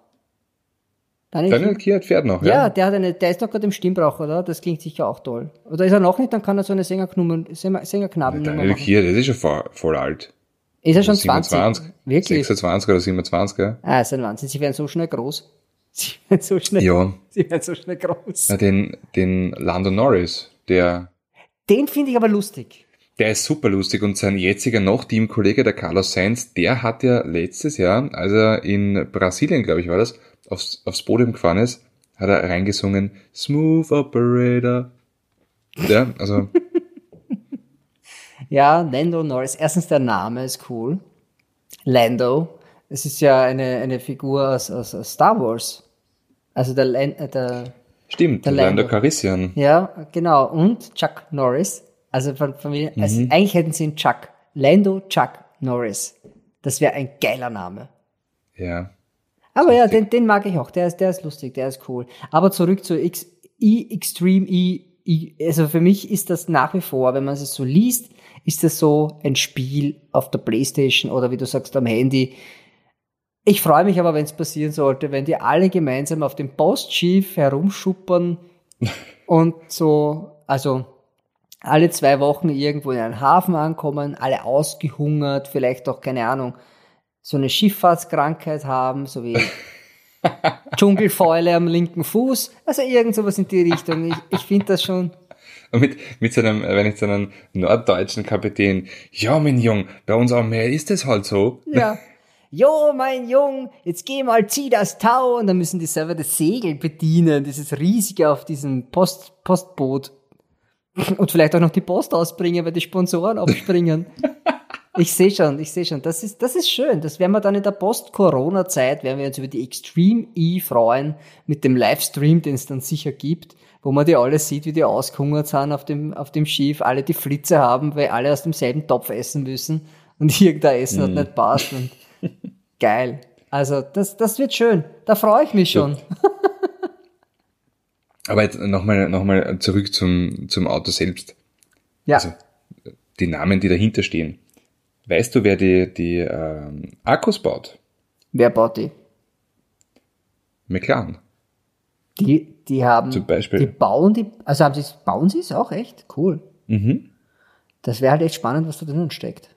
Daniel, Daniel? Kiert fährt noch, Ja, ja. der hat eine, der ist doch gerade im Stimmbruch, oder? Das klingt sicher auch toll. Oder ist er noch nicht? Dann kann er so eine Sängerknummer, Sänger, Sängerknabennummer Daniel machen. Kiert, der ist schon voll, voll alt. Ist er schon 20? 27, Wirklich? 26 oder 27, ja. Ah, ist ein Wahnsinn. Sie werden so schnell groß. (laughs) Sie werden so schnell, Ja, sie werden so schnell groß. na, den, den Lando Norris, der, Den finde ich aber lustig. der ist super lustig und sein jetziger noch Teamkollege, der Carlos Sainz, der hat ja letztes Jahr, als er in Brasilien, glaube ich, war das, aufs, aufs Podium gefahren ist, hat er reingesungen, Smooth Operator. Ja, also, (laughs) Ja, Lando Norris. Erstens, der Name ist cool. Lando. Es ist ja eine, eine Figur aus, aus, aus Star Wars. Also der, Lan- äh, der, stimmt, Der Lando Lando. Calrissian. ja, genau. Und Chuck Norris. Also von Familie, Mhm. also eigentlich hätten sie ihn Chuck. Lando Chuck Norris. Das wäre ein geiler Name. Ja. Aber ja, den, den mag ich auch. Der ist, der ist lustig, der ist cool. Aber zurück zu X, E Extreme E. Also für mich ist das nach wie vor, wenn man es so liest, ist das so ein Spiel auf der Playstation oder wie du sagst am Handy. Ich freue mich aber, wenn es passieren sollte, wenn die alle gemeinsam auf dem Post Chief herumschuppern (laughs) und so, also alle zwei Wochen irgendwo in einen Hafen ankommen, alle ausgehungert, vielleicht auch, keine Ahnung, so eine Schifffahrtskrankheit haben, so wie (laughs) Dschungelfäule am linken Fuß. Also irgend sowas in die Richtung. Ich, ich finde das schon. Und mit, mit so einem, wenn ich so einen norddeutschen Kapitän, ja, mein Jung, bei uns am Meer ist es halt so. Ja. (laughs) Jo, mein Jung, jetzt geh mal, zieh das Tau. Und dann müssen die selber das Segel bedienen, dieses riesige auf diesem Post, Postboot. Und vielleicht auch noch die Post ausbringen, weil die Sponsoren abspringen. (laughs) Ich sehe schon, ich sehe schon. Das ist, das ist schön. Das werden wir dann in der Post-Corona-Zeit, werden wir uns über die Extreme E freuen, mit dem Livestream, den es dann sicher gibt, wo man die alle sieht, wie die ausgehungert sind auf dem, auf dem Schiff, alle die Flitze haben, weil alle aus demselben Topf essen müssen und (laughs) irgendein Essen hat Mhm. nicht passt. Und (laughs) geil. Also, das, das wird schön. Da freue ich mich schon. Aber jetzt nochmal noch mal zurück zum, zum Auto selbst. Ja. Also, die Namen, die dahinter stehen. Weißt du, wer die, die ähm, Akkus baut? Wer baut die? McLaren. Die, die haben, Zum Beispiel. die bauen die, also haben sie es, bauen sie es auch echt? Cool. Mhm. Das wäre halt echt spannend, was da drinnen steckt.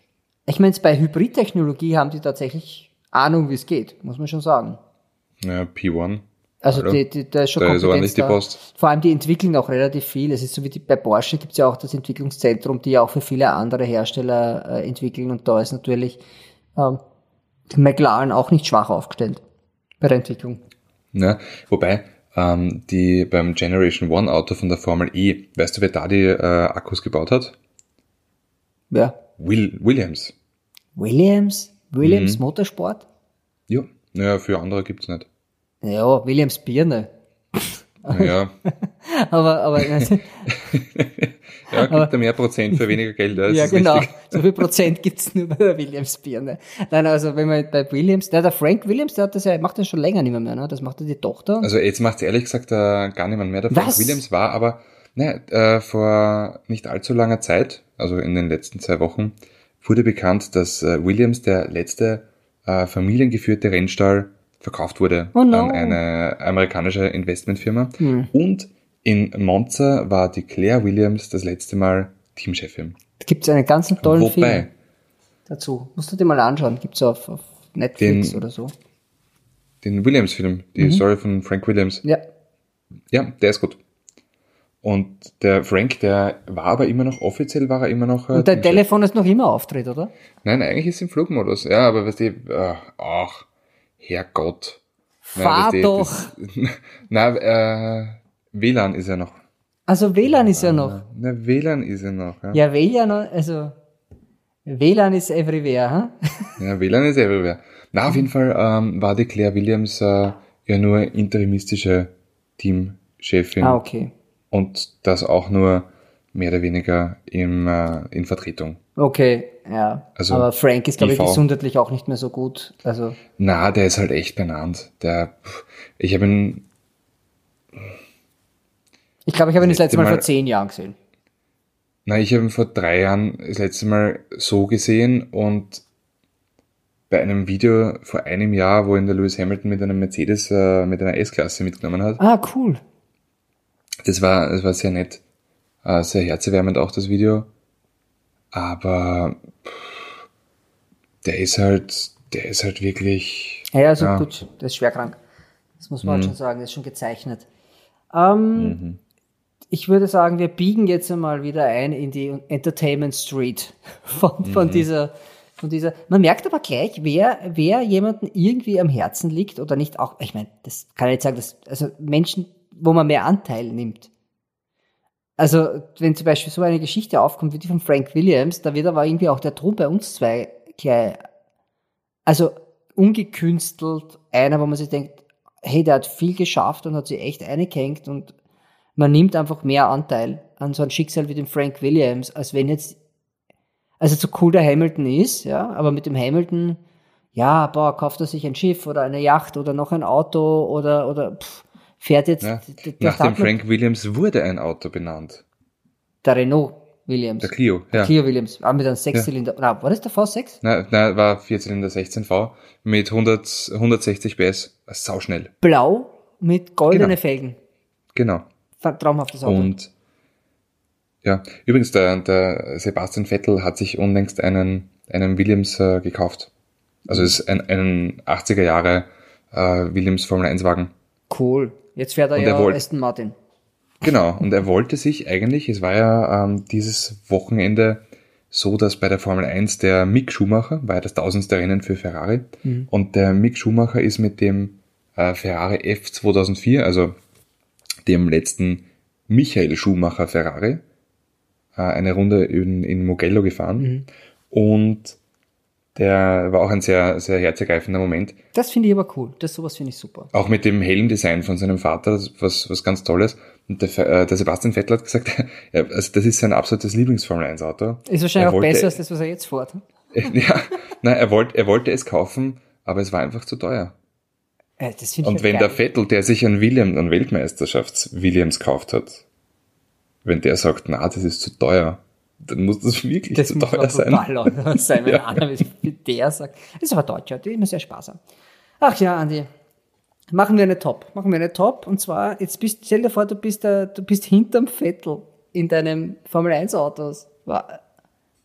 Ich meine, bei Hybridtechnologie haben die tatsächlich Ahnung, wie es geht, muss man schon sagen. Ja, P1. Also Hallo? die, die, da ist schon Da ist Kompetenz ordentlich die da. Post. Vor allem die entwickeln auch relativ viel. Es ist so wie die, bei Porsche gibt es ja auch das Entwicklungszentrum, die ja auch für viele andere Hersteller äh, entwickeln und da ist natürlich ähm, McLaren auch nicht schwach aufgestellt bei der Entwicklung. Ja, wobei, ähm, die beim Generation One Auto von der Formel E, weißt du, wer da die äh, Akkus gebaut hat? Ja. Will, Williams. Williams? Williams Mhm. Motorsport? Ja. Naja, für andere gibt's nicht. Ja, Williams Birne. Ja, (laughs) Aber, aber (laughs) ja gibt da mehr Prozent für weniger Geld. Das ja, genau. richtig. So viel Prozent (laughs) gibt's nur bei der Williams-Birne. Nein, also wenn man bei Williams, der, der Frank Williams, der hat das ja, macht das schon länger nicht mehr, mehr ne? Das macht ja die Tochter. Also jetzt macht's ehrlich gesagt äh, gar niemand mehr. Der Frank Was? Williams war aber ne, äh, vor nicht allzu langer Zeit, also in den letzten zwei Wochen, wurde bekannt, dass äh, Williams der letzte äh, familiengeführte Rennstall verkauft wurde Oh no. an eine amerikanische Investmentfirma. Hm. Und in Monza war die Claire Williams das letzte Mal Teamchefin. Da gibt's einen ganz tollen Film Wobei, dazu. Musst du dir mal anschauen. Gibt's auf, auf Netflix Den- oder so. den Williams-Film, die Mhm. Story von Frank Williams, Ja. Ja, der ist gut. Und der Frank, der war aber immer noch, offiziell war er immer noch. äh, Und dein. Telefon ist noch immer auftritt, oder? Nein, eigentlich ist im Flugmodus. Ja, aber weißt du, äh, ach, Herrgott. Fahr du, doch. Das, (laughs) na, äh, WLAN ist er noch. Also WLAN ist ja noch. Na, WLAN ist er noch. Ja, Ja, WLAN, also WLAN ist everywhere, ha? (laughs) ja WLAN ist everywhere. Na, auf jeden Fall ähm, war die Claire Williams äh, ja nur interimistische Teamchefin. Ah, okay. Und das auch nur mehr oder weniger im, äh, in Vertretung. Okay, ja. Also, Aber Frank ist, glaube ich, IV. gesundheitlich auch nicht mehr so gut. Also, Na, der ist halt echt benannt. Der, ich habe ihn, ich glaube, ich habe ihn das Letzte letzte Mal Mal- vor zehn Jahren gesehen. na, ich habe ihn vor drei Jahren das letzte Mal so gesehen und bei einem Video vor einem Jahr, wo ihn der Lewis Hamilton mit einem Mercedes, äh, mit einer S-Klasse mitgenommen hat. Ah, cool. Das war, das war sehr nett. Äh, sehr herzerwärmend auch das Video. Aber pff, der ist halt, der ist halt wirklich. Ja, also Ja. gut, der ist schwer krank. Das muss man Mhm. halt schon sagen, der ist schon gezeichnet. Ähm, Ich würde sagen, wir biegen jetzt einmal wieder ein in die Entertainment Street (laughs) von, von Mhm. dieser, von dieser. Man merkt aber gleich, wer, wer jemanden irgendwie am Herzen liegt oder nicht auch, ich meine, das kann ich jetzt sagen, dass, also Menschen, wo man mehr Anteil nimmt. Also, wenn zum Beispiel so eine Geschichte aufkommt wie die von Frank Williams, da wird aber irgendwie auch der Ton bei uns zwei gleich, also ungekünstelt, einer, wo man sich denkt, hey, der hat viel geschafft und hat sich echt eingehängt und man nimmt einfach mehr Anteil an so ein Schicksal wie dem Frank Williams, als wenn jetzt, also so cool der Hamilton ist, ja, aber mit dem Hamilton, ja, boah, kauft er sich ein Schiff oder eine Yacht oder noch ein Auto oder, oder pff, fährt jetzt Ja, nach der dem Frank Williams wurde ein Auto benannt. der Renault Williams. Der Clio, ja. Clio Williams, ah, mit einem Sechszylinder, na, war das der V6? Na, na, war Vierzylinder 16V mit 100, 160 PS. Sauschnell. Blau mit goldenen Genau. Felgen. Genau. Traumhaftes Auto. Und Ja, übrigens, der, der Sebastian Vettel hat sich unlängst einen, einen Williams äh, gekauft. Also ist ein, ein 80er Jahre äh, Williams Formel 1 Wagen. Cool. Jetzt fährt er Und ja er wollt- Aston Martin. Genau, und er wollte sich eigentlich, es war ja ähm, dieses Wochenende so, dass bei der Formel 1 der Mick Schumacher, war ja das tausendste Rennen für Ferrari, und der Mick Schumacher ist mit dem äh, Ferrari F 2004, also dem letzten Michael Schumacher Ferrari, äh, eine Runde in, in Mugello gefahren. Und der war auch ein sehr, sehr herzergreifender Moment. Das finde ich aber cool. Das sowas finde ich super. Auch mit dem Helmdesign von seinem Vater, was, was ganz Tolles. Und der, äh, der Sebastian Vettel hat gesagt, (laughs) also das ist sein absolutes Lieblings-Formel-1-Auto. Ist wahrscheinlich Er auch wollte- besser als das, was er jetzt fährt. (laughs) Ja, nein, er wollte, er wollte es kaufen, aber es war einfach zu teuer. Äh, das ich Und wenn geil. der Vettel, der sich an William, an Weltmeisterschafts-Williams gekauft hat, wenn der sagt, na, das ist zu teuer, dann muss das wirklich Das zu teuer sein. brutal laut (laughs) sein, wenn Ja. einer der sagt. Das ist aber Deutscher, die ist immer sehr sparsam. Ach ja, Andi. Machen wir eine Top. Machen wir eine Top. Und zwar, jetzt bist, stell dir vor, du bist, da, du bist hinterm Vettel in deinem Formel 1 Autos.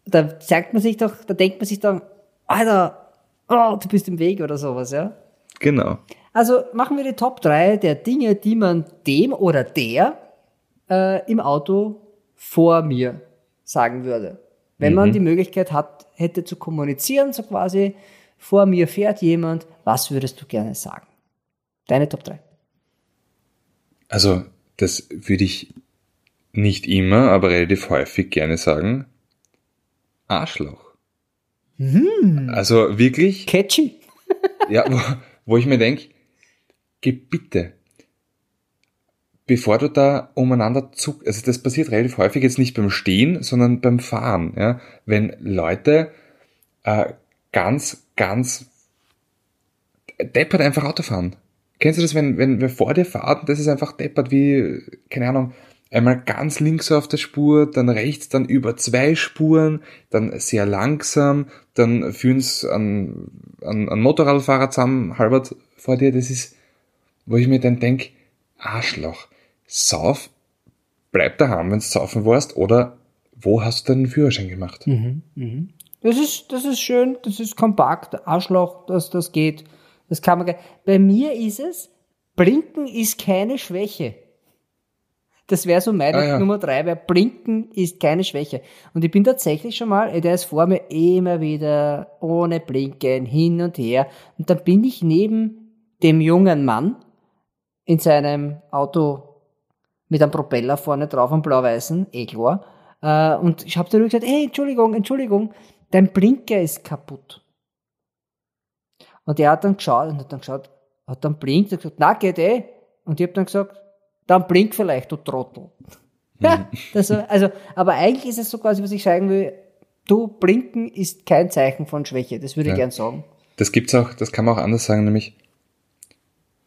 Da zeigt man sich doch, da denkt man sich dann, Alter, oh, du bist im Weg oder sowas, ja. Genau. Also machen wir die Top 3 der Dinge, die man dem oder der äh, im Auto vor mir sagen würde. Wenn man die Möglichkeit hat, hätte zu kommunizieren, so quasi, vor mir fährt jemand, was würdest du gerne sagen? Deine Top 3. Also, das würde ich nicht immer, aber relativ häufig gerne sagen. Arschloch. Also wirklich, Catchy. ja, wo, wo ich mir denke, geh bitte, bevor du da umeinander zuck, also das passiert relativ häufig jetzt nicht beim Stehen, sondern beim Fahren, ja, wenn Leute äh, ganz, ganz deppert einfach Auto fahren. Kennst du das, wenn, wenn wer vor dir fährt, das ist einfach deppert wie, keine Ahnung, einmal ganz links auf der Spur, dann rechts, dann über zwei Spuren, dann sehr langsam, dann führen es an, an, an Motorradfahrer zusammen, halbert vor dir, das ist, wo ich mir dann denk, Arschloch, sauf, bleib daheim, wenn du saufen warst, oder wo hast du deinen Führerschein gemacht? Das ist, das ist schön, das ist kompakt, Arschloch, das, das geht. Das kann man, bei mir ist es, Blinken ist keine Schwäche. Das wäre so meine Ah, ja. Nummer drei, weil Blinken ist keine Schwäche. Und ich bin tatsächlich schon mal, der ist vor mir immer wieder ohne Blinken hin und her. Und dann bin ich neben dem jungen Mann in seinem Auto mit einem Propeller vorne drauf, am blau-weißen, eh klar. Äh, und ich habe dann gesagt, hey, Entschuldigung, Entschuldigung, dein Blinker ist kaputt. Und er hat dann geschaut und hat dann geschaut, hat dann blinkt und gesagt, na, geht eh. Und ich habe dann gesagt, dann blink vielleicht, du Trottel. Ja, (laughs) das, war- also, aber eigentlich ist es so quasi, was ich sagen will, du, blinken ist kein Zeichen von Schwäche, das würde ich Ja. gern sagen. Das gibt's auch, das kann man auch anders sagen, nämlich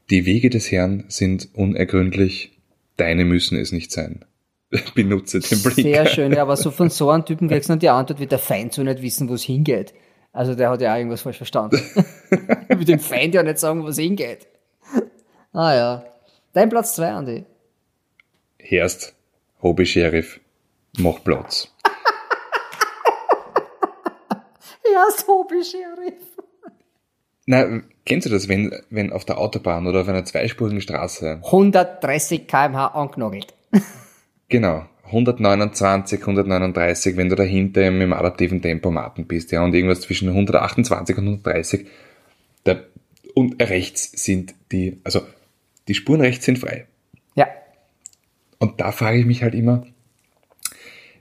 die Wege des Herrn sind unergründlich, deine müssen es nicht sein. (laughs) Benutze den Blinker. Sehr schön, ja, aber so von so einem Typen kriegst du dann die Antwort, wird der Feind so nicht wissen, wo es hingeht. Also der hat ja auch irgendwas falsch verstanden. (laughs) (laughs) Mit dem Feind ja nicht sagen, wo es hingeht. Ah ja. Dein Platz zwei, Andi. Herst, Hobby Sheriff, mach Platz. Ja, Hobby Sheriff. Na, kennst du das, wenn, wenn auf der Autobahn oder auf einer zweispurigen Straße, 130 kmh angenagelt. (laughs) genau, 129, 139, wenn du dahinter im, im adaptiven Tempomaten bist, ja, und irgendwas zwischen 128 und 130, da, und rechts sind die, also, die Spuren rechts sind frei. Ja. Und da frage ich mich halt immer,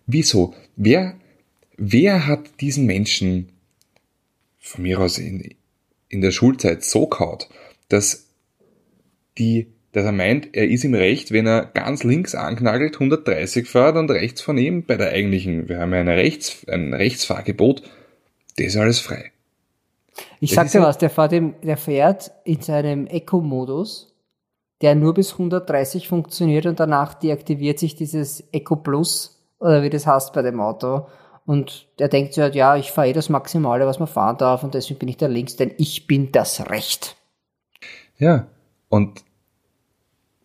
wieso? Wer, wer hat diesen Menschen von mir aus in, in der Schulzeit so kaut, dass die, dass er meint, er ist im Recht, wenn er ganz links anknagelt, 130 fährt und rechts von ihm bei der eigentlichen, wir haben ja eine Rechts, ein Rechtsfahrgebot, das ist alles frei. Ich Das sag dir was, der fährt, im, der fährt in seinem Eco-Modus, der nur bis 130 funktioniert und danach deaktiviert sich dieses Eco Plus, oder wie das heißt bei dem Auto. Und der denkt sich halt, ja, ich fahre eh das Maximale, was man fahren darf und deswegen bin ich da links, denn ich bin das Recht. Ja, und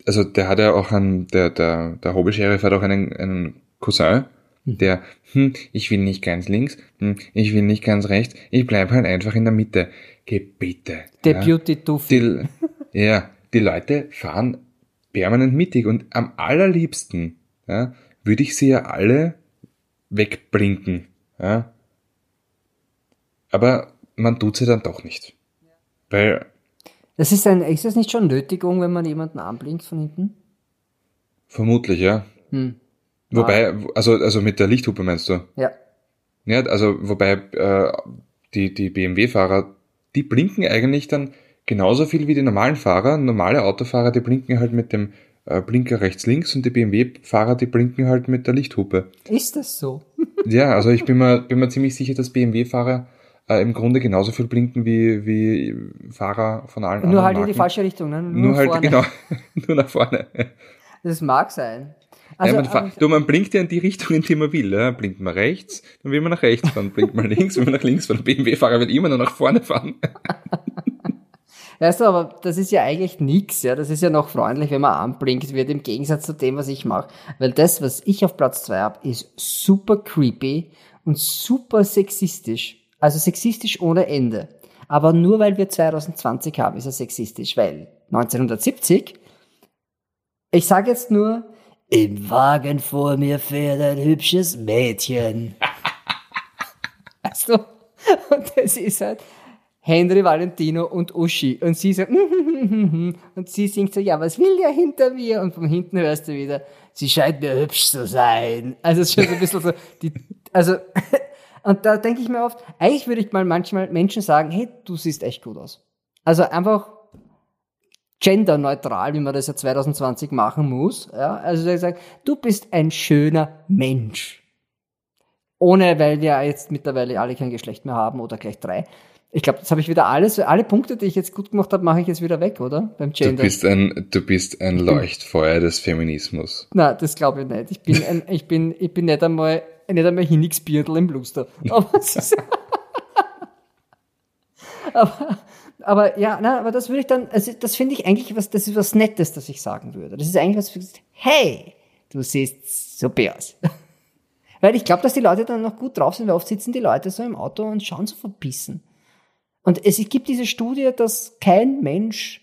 also der hat ja auch einen, der, der, der Hobby-Sheriff hat auch einen, einen Cousin, der, hm, ich will nicht ganz links, hm, ich will nicht ganz rechts, ich bleib halt einfach in der Mitte. Geh bitte. Der Beauty Duffy. Die, ja, die Leute fahren permanent mittig und am allerliebsten ja, würde ich sie ja alle wegblinken. Ja. Aber man tut sie dann doch nicht. Weil Das ist ein, ist das nicht schon Nötigung, wenn man jemanden anblinkt von hinten? vermutlich, ja. Hm. Wobei, also, also mit der Lichthupe meinst du? Ja. Ja, also wobei äh, die, die BMW-Fahrer, die blinken eigentlich dann genauso viel wie die normalen Fahrer. Normale Autofahrer, die blinken halt mit dem Blinker rechts links und die BMW-Fahrer, die blinken halt mit der Lichthupe. Ist das so? (laughs) Ja, also ich bin mir, bin mir ziemlich sicher, dass BMW-Fahrer äh, im Grunde genauso viel blinken wie, wie Fahrer von allen Nur anderen halt in die Marken. falsche Richtung, ne? Nur, Nur halt, vorne. genau, (laughs) nur nach vorne. Das mag sein. Also, ja, man, du, man blinkt ja in die Richtung, in die man will. Ja. Blinkt man rechts, dann will man nach rechts fahren. Blinkt man (laughs) links, will man nach links fahren. Der BMW-Fahrer will immer nur nach vorne fahren. Weißt du, aber das ist ja eigentlich nix, ja. Das ist ja noch freundlich, wenn man anblinkt wird, im Gegensatz zu dem, was ich mache. Weil das, was ich auf Platz zwei hab, ist super creepy und super sexistisch. Also sexistisch ohne Ende. Aber nur weil wir 2020 haben, ist er sexistisch, weil 1970, ich sage jetzt nur, im Wagen vor mir fährt ein hübsches Mädchen. (laughs) weißt du? Und das ist halt Henry Valentino und Uschi. Und sie so, (laughs) und sie singt so, ja, was will der hinter mir? Und von hinten hörst du wieder, sie scheint mir hübsch zu sein. Also es ist schon so ein bisschen so, die, also, (laughs) und da denke ich mir oft, eigentlich würde ich mal manchmal Menschen sagen, hey, du siehst echt gut aus. Also einfach genderneutral, wie man das ja 2020 machen muss. Ja? Also ich sage, du bist ein schöner Mensch. Ohne, weil wir jetzt mittlerweile alle kein Geschlecht mehr haben oder gleich drei. Ich glaube, das habe ich wieder alles, alle Punkte, die ich jetzt gut gemacht habe, mache ich jetzt wieder weg, oder? Beim Du Gender. bist ein, du bist ein Leuchtfeuer des Feminismus. Na, das glaube ich nicht. Ich bin, ein, (laughs) ich bin, ich bin nicht einmal, nicht einmal Hinigsbiertel im Bluster. (laughs) Aber, ist, (laughs) aber, aber ja, na, aber das würde ich dann, also das finde ich eigentlich was, das ist was Nettes, das ich sagen würde. Das ist eigentlich was, hey, du siehst super aus. Weil ich glaube, dass die Leute dann noch gut drauf sind, weil oft sitzen die Leute so im Auto und schauen so verbissen. Und es gibt diese Studie, dass kein Mensch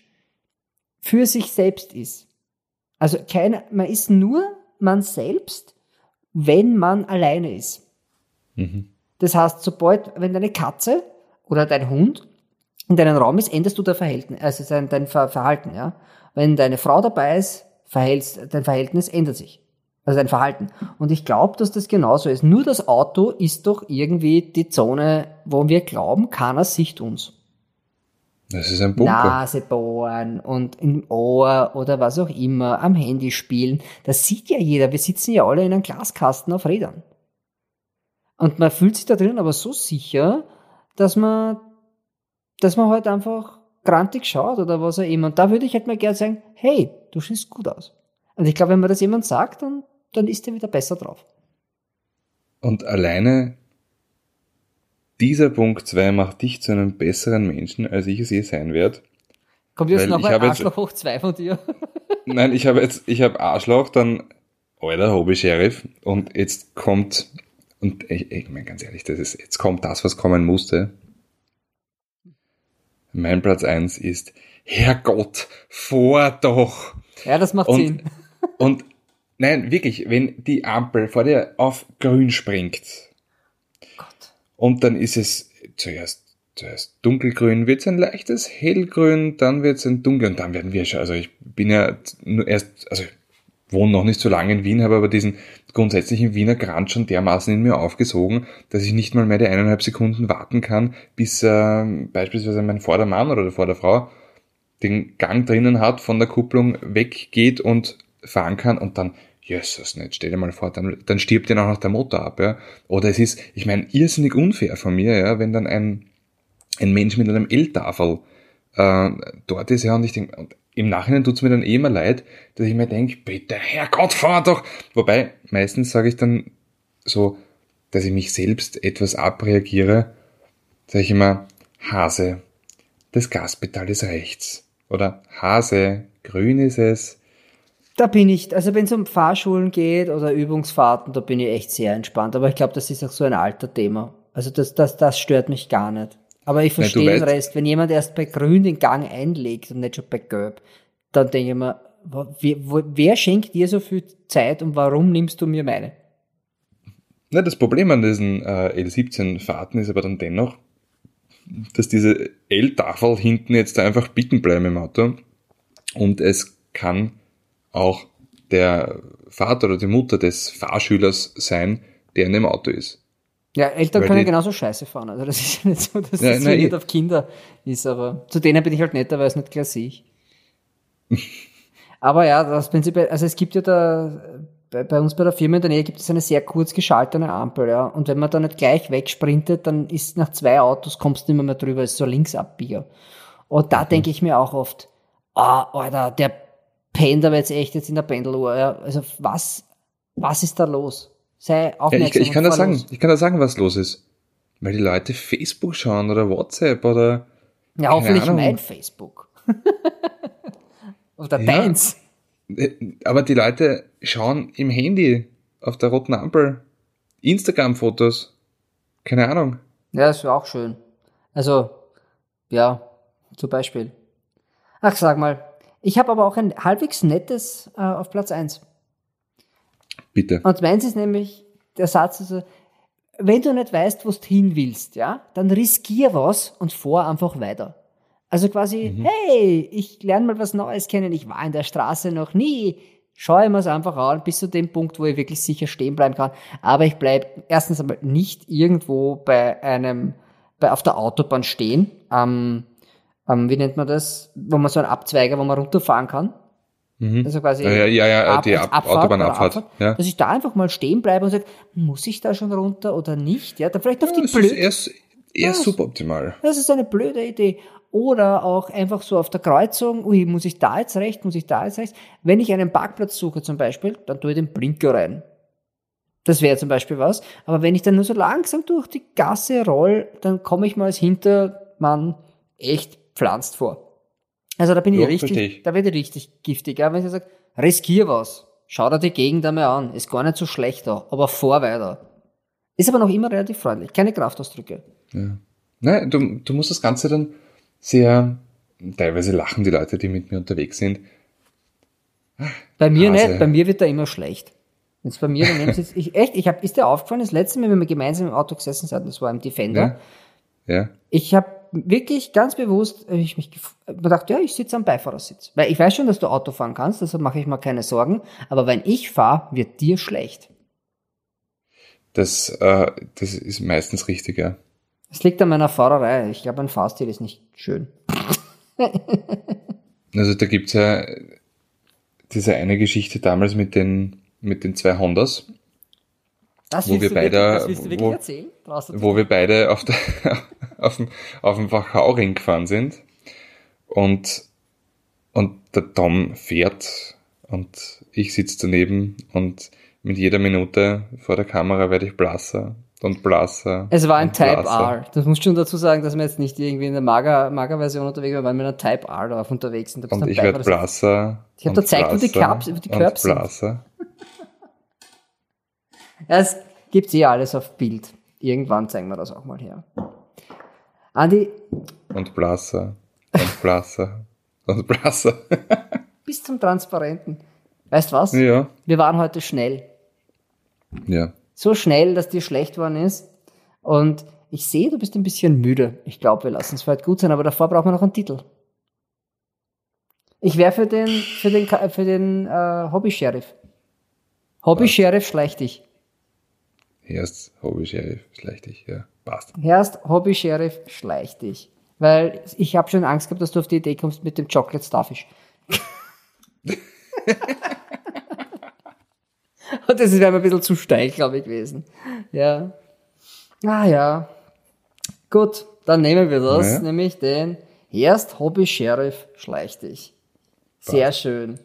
für sich selbst ist. Also kein, man ist nur man selbst, wenn man alleine ist. Das heißt, sobald, wenn deine Katze oder dein Hund in deinem Raum ist, änderst du dein Verhältnis, also dein, dein Ver Verhalten, ja. Wenn deine Frau dabei ist, verhältst, dein Verhältnis ändert sich. Also dein Verhalten. Und ich glaube, dass das genauso ist. Nur das Auto ist doch irgendwie die Zone, wo wir glauben, keiner sieht uns. Das ist ein Bunker. Nase bohren und im Ohr oder was auch immer, am Handy spielen. Das sieht ja jeder. Wir sitzen ja alle in einem Glaskasten auf Rädern. Und man fühlt sich da drin aber so sicher, dass man, dass man halt einfach grantig schaut oder was auch immer. Und da würde ich halt mal gerne sagen, hey, du siehst gut aus. Und ich glaube, wenn man das jemand sagt, dann, dann ist er wieder besser drauf. Und alleine dieser Punkt 2 macht dich zu einem besseren Menschen, als ich es je sein werde. Kommt jetzt noch jetzt- Arschloch hoch zwei von dir? (laughs) Nein, ich habe jetzt, ich habe Arschloch, dann alter Hobby-Sheriff und jetzt kommt, und ich, ich meine ganz ehrlich, das ist, jetzt kommt das, was kommen musste. Mein Platz 1 ist, Herrgott, vor doch! Ja, das macht Und, Sinn. Und nein, wirklich, wenn die Ampel vor dir auf grün springt Gott. und dann ist es zuerst, zuerst dunkelgrün, wird es ein leichtes hellgrün, dann wird es ein dunkel und dann werden wir schon, also ich bin ja nur erst, also ich wohne noch nicht so lange in Wien, habe aber diesen grundsätzlichen Wiener Grand schon dermaßen in mir aufgesogen, dass ich nicht mal mehr die eineinhalb Sekunden warten kann, bis äh, beispielsweise mein Vordermann oder die Vorderfrau den Gang drinnen hat, von der Kupplung weggeht und fahren kann und dann, Jesus, nicht, stell dir mal vor, dann, dann stirbt dir auch noch der Motor ab, ja. Oder es ist, ich meine, irrsinnig unfair von mir, ja, wenn dann ein, ein Mensch mit einem L-Tafel äh, dort ist, ja, und ich denke, im Nachhinein tut's mir dann eh immer leid, dass ich mir denke, bitte, Herrgott, fahr doch! Wobei, meistens sage ich dann so, dass ich mich selbst etwas abreagiere, sage ich immer, Hase, das Gaspedal ist rechts. Oder Hase, grün ist es. Da bin ich, also wenn es um Fahrschulen geht oder Übungsfahrten, da bin ich echt sehr entspannt. Aber ich glaube, das ist auch so ein alter Thema. Also das, das, das stört mich gar nicht. Aber ich verstehe den Rest. Wenn jemand erst bei Grün den Gang einlegt und nicht schon bei Gelb, dann denke ich mir, wer, wer schenkt dir so viel Zeit und warum nimmst du mir meine? Na, das Problem an diesen äh, L17-Fahrten ist aber dann dennoch, dass diese L-Tafel hinten jetzt da einfach bicken bleiben im Auto und es kann auch der Vater oder die Mutter des Fahrschülers sein, der in dem Auto ist. Ja, Eltern Weil können die- genauso scheiße fahren. Also das ist ja nicht so, dass Ja, das nein, nicht ich- auf Kinder ist, aber zu denen bin ich halt netter, weil es nicht klassisch. (laughs) aber ja, das Prinzip, also es gibt ja da, bei, bei uns bei der Firma in der Nähe gibt es eine sehr kurz geschaltete Ampel, ja. Und wenn man da nicht gleich wegsprintet, dann ist nach zwei Autos kommst du nicht mehr, mehr drüber, ist so Linksabbieger. Und da denke ich mir auch oft, ah, Alter, der pennt aber jetzt echt jetzt in der Pendeluhr, ja. Also was, was ist da los? Sei Ja, aufmerksam. ich, ich kann da sagen, los. ich kann da sagen, was los ist. Weil die Leute Facebook schauen oder WhatsApp oder Ja, hoffentlich Ahnung. mein Facebook. (laughs) Oder Ja. deins. Äh, Aber die Leute schauen im Handy auf der roten Ampel Instagram-Fotos. Keine Ahnung. Ja, das wäre auch schön. Also, ja, zum Beispiel. Ach, sag mal, ich habe aber auch ein halbwegs nettes äh, auf Platz eins. Bitte. Und meins ist nämlich der Satz, also, wenn du nicht weißt, wo du hin willst, ja, dann riskier was und fahr einfach weiter. Also quasi, hey, ich lerne mal was Neues kennen, ich war in der Straße noch nie. Schaue mir es einfach an, bis zu dem Punkt, wo ich wirklich sicher stehen bleiben kann. Aber ich bleib erstens einmal nicht irgendwo bei einem, bei, auf der Autobahn stehen, am, am, wie nennt man das, wo man so einen Abzweiger, wo man runterfahren kann. Mhm. Also quasi Ja, ja, ja, ja, Ab- die Ab Abfahrt Autobahnabfahrt. oder Ja. dass ich da einfach mal stehen bleibe und sage, muss ich da schon runter oder nicht? Ja, dann vielleicht auf die Das ist eher, eher Ja. suboptimal. Das ist eine blöde Idee. Oder auch einfach so auf der Kreuzung, ui, muss ich da jetzt rechts, muss ich da jetzt rechts? Wenn ich einen Parkplatz suche zum Beispiel, dann tue ich den Blinker rein. Das wäre zum Beispiel was. Aber wenn ich dann nur so langsam durch die Gasse roll, dann komme ich mal als Hintermann echt pflanzt vor. Also da bin ich Ja, richtig, ich. da werde ich richtig giftig. Ja? Wenn ich sage, riskier was, schau dir die Gegend einmal an, ist gar nicht so schlecht da, aber fahr weiter. Ist aber noch immer relativ freundlich, keine Kraftausdrücke. Ja. Nein, du, du musst das Ganze dann sehr, teilweise lachen die Leute, die mit mir unterwegs sind. Bei mir Hase. nicht, bei mir wird da immer schlecht. Jetzt bei mir, dann jetzt, ich, echt, ich hab, ist dir aufgefallen, das letzte Mal, wenn wir gemeinsam im Auto gesessen sind, das war im Defender, Ja. Ja. ich habe wirklich ganz bewusst, äh, ich mich gef- gedacht, ja, ich sitze am Beifahrersitz. Weil ich weiß schon, dass du Auto fahren kannst, deshalb mache ich mir keine Sorgen, aber wenn ich fahre, wird dir schlecht. Das, äh, das ist meistens richtig, ja. Es liegt an meiner Fahrerei. Ich glaube, ein Fahrstil ist nicht schön. (laughs) Also da gibt's ja diese eine Geschichte damals mit den, mit den zwei Hondas, Das Wo wir beide- wirklich, wo- erzählen? Wo wir beide auf, der, (laughs) auf dem, auf dem Wachauring gefahren sind. Und, und der Tom fährt und ich sitze daneben und mit jeder Minute vor der Kamera werde ich blasser und blasser. Es war ein und Type blasser. R. Das muss schon dazu sagen, dass wir jetzt nicht irgendwie in der Mager- Mager-Version unterwegs waren, weil wir mit einer Type R drauf unterwegs Und am ich werde blasser. Ich hab und da gezeigt, wo die Curbs- wo die und Curbs sind. blasser. (laughs) Ja, es gibt eh alles auf Bild. Irgendwann zeigen wir das auch mal her. Andi, Und blasser. Und blasser. Und blasser. (laughs) bis zum Transparenten. Weißt was? ja. Wir waren heute schnell. Ja. So schnell, dass dir schlecht worden ist. Und ich sehe, du bist ein bisschen müde. Ich glaube, wir lassen es vielleicht gut sein, aber davor brauchen wir noch einen Titel. Ich wäre für den, für den, für den äh, Hobby-Sheriff. Hobby-Sheriff schleich dich. Erst Hobby-Sheriff, schlecht ich, ja. Passt. Erst Hobby-Sheriff schleich dich. Weil ich habe schon Angst gehabt, dass du auf die Idee kommst mit dem Chocolate Starfish. (laughs) Und das wäre mir ein bisschen zu steil, glaube ich, gewesen. Ja. Ah ja. Gut, dann nehmen wir das, Ja. nämlich den Erst Hobby-Sheriff schleich dich. Sehr schön.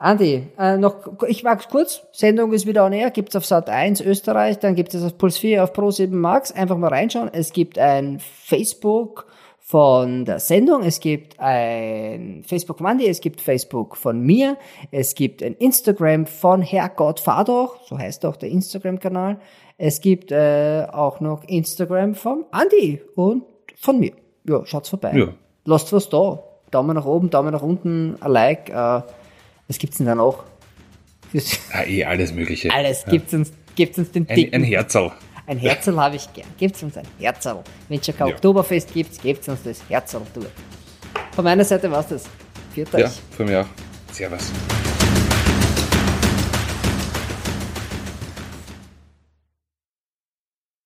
Andi, äh, noch, ich mag's kurz, Sendung ist wieder on air, gibt's auf Sat 1 Österreich, dann gibt es auf Puls 4 auf Pro 7 Max, einfach mal reinschauen. Es gibt ein Facebook von der Sendung. Es gibt ein Facebook Monday, es gibt Facebook von mir, es gibt ein Instagram von Herrgott Fador, so heißt auch der Instagram-Kanal. Es gibt äh, auch noch Instagram vom Andi und von mir. Ja, schaut's vorbei. Ja. Lasst was da. Daumen nach oben, Daumen nach unten, ein Like. Äh, was gibt's denn da noch? Ah, eh, alles Mögliche. (laughs) Alles. Gibt's uns, gibt's uns den Ein, dicken. ein Herzl. Ein Herzl habe ich gern. Gibt's uns ein Herzl. Wenn es schon kein Ja. Oktoberfest gibt, gibt's uns das Herzl durch. Von meiner Seite war's das. Viert euch. Ja, von mir auch. Servus.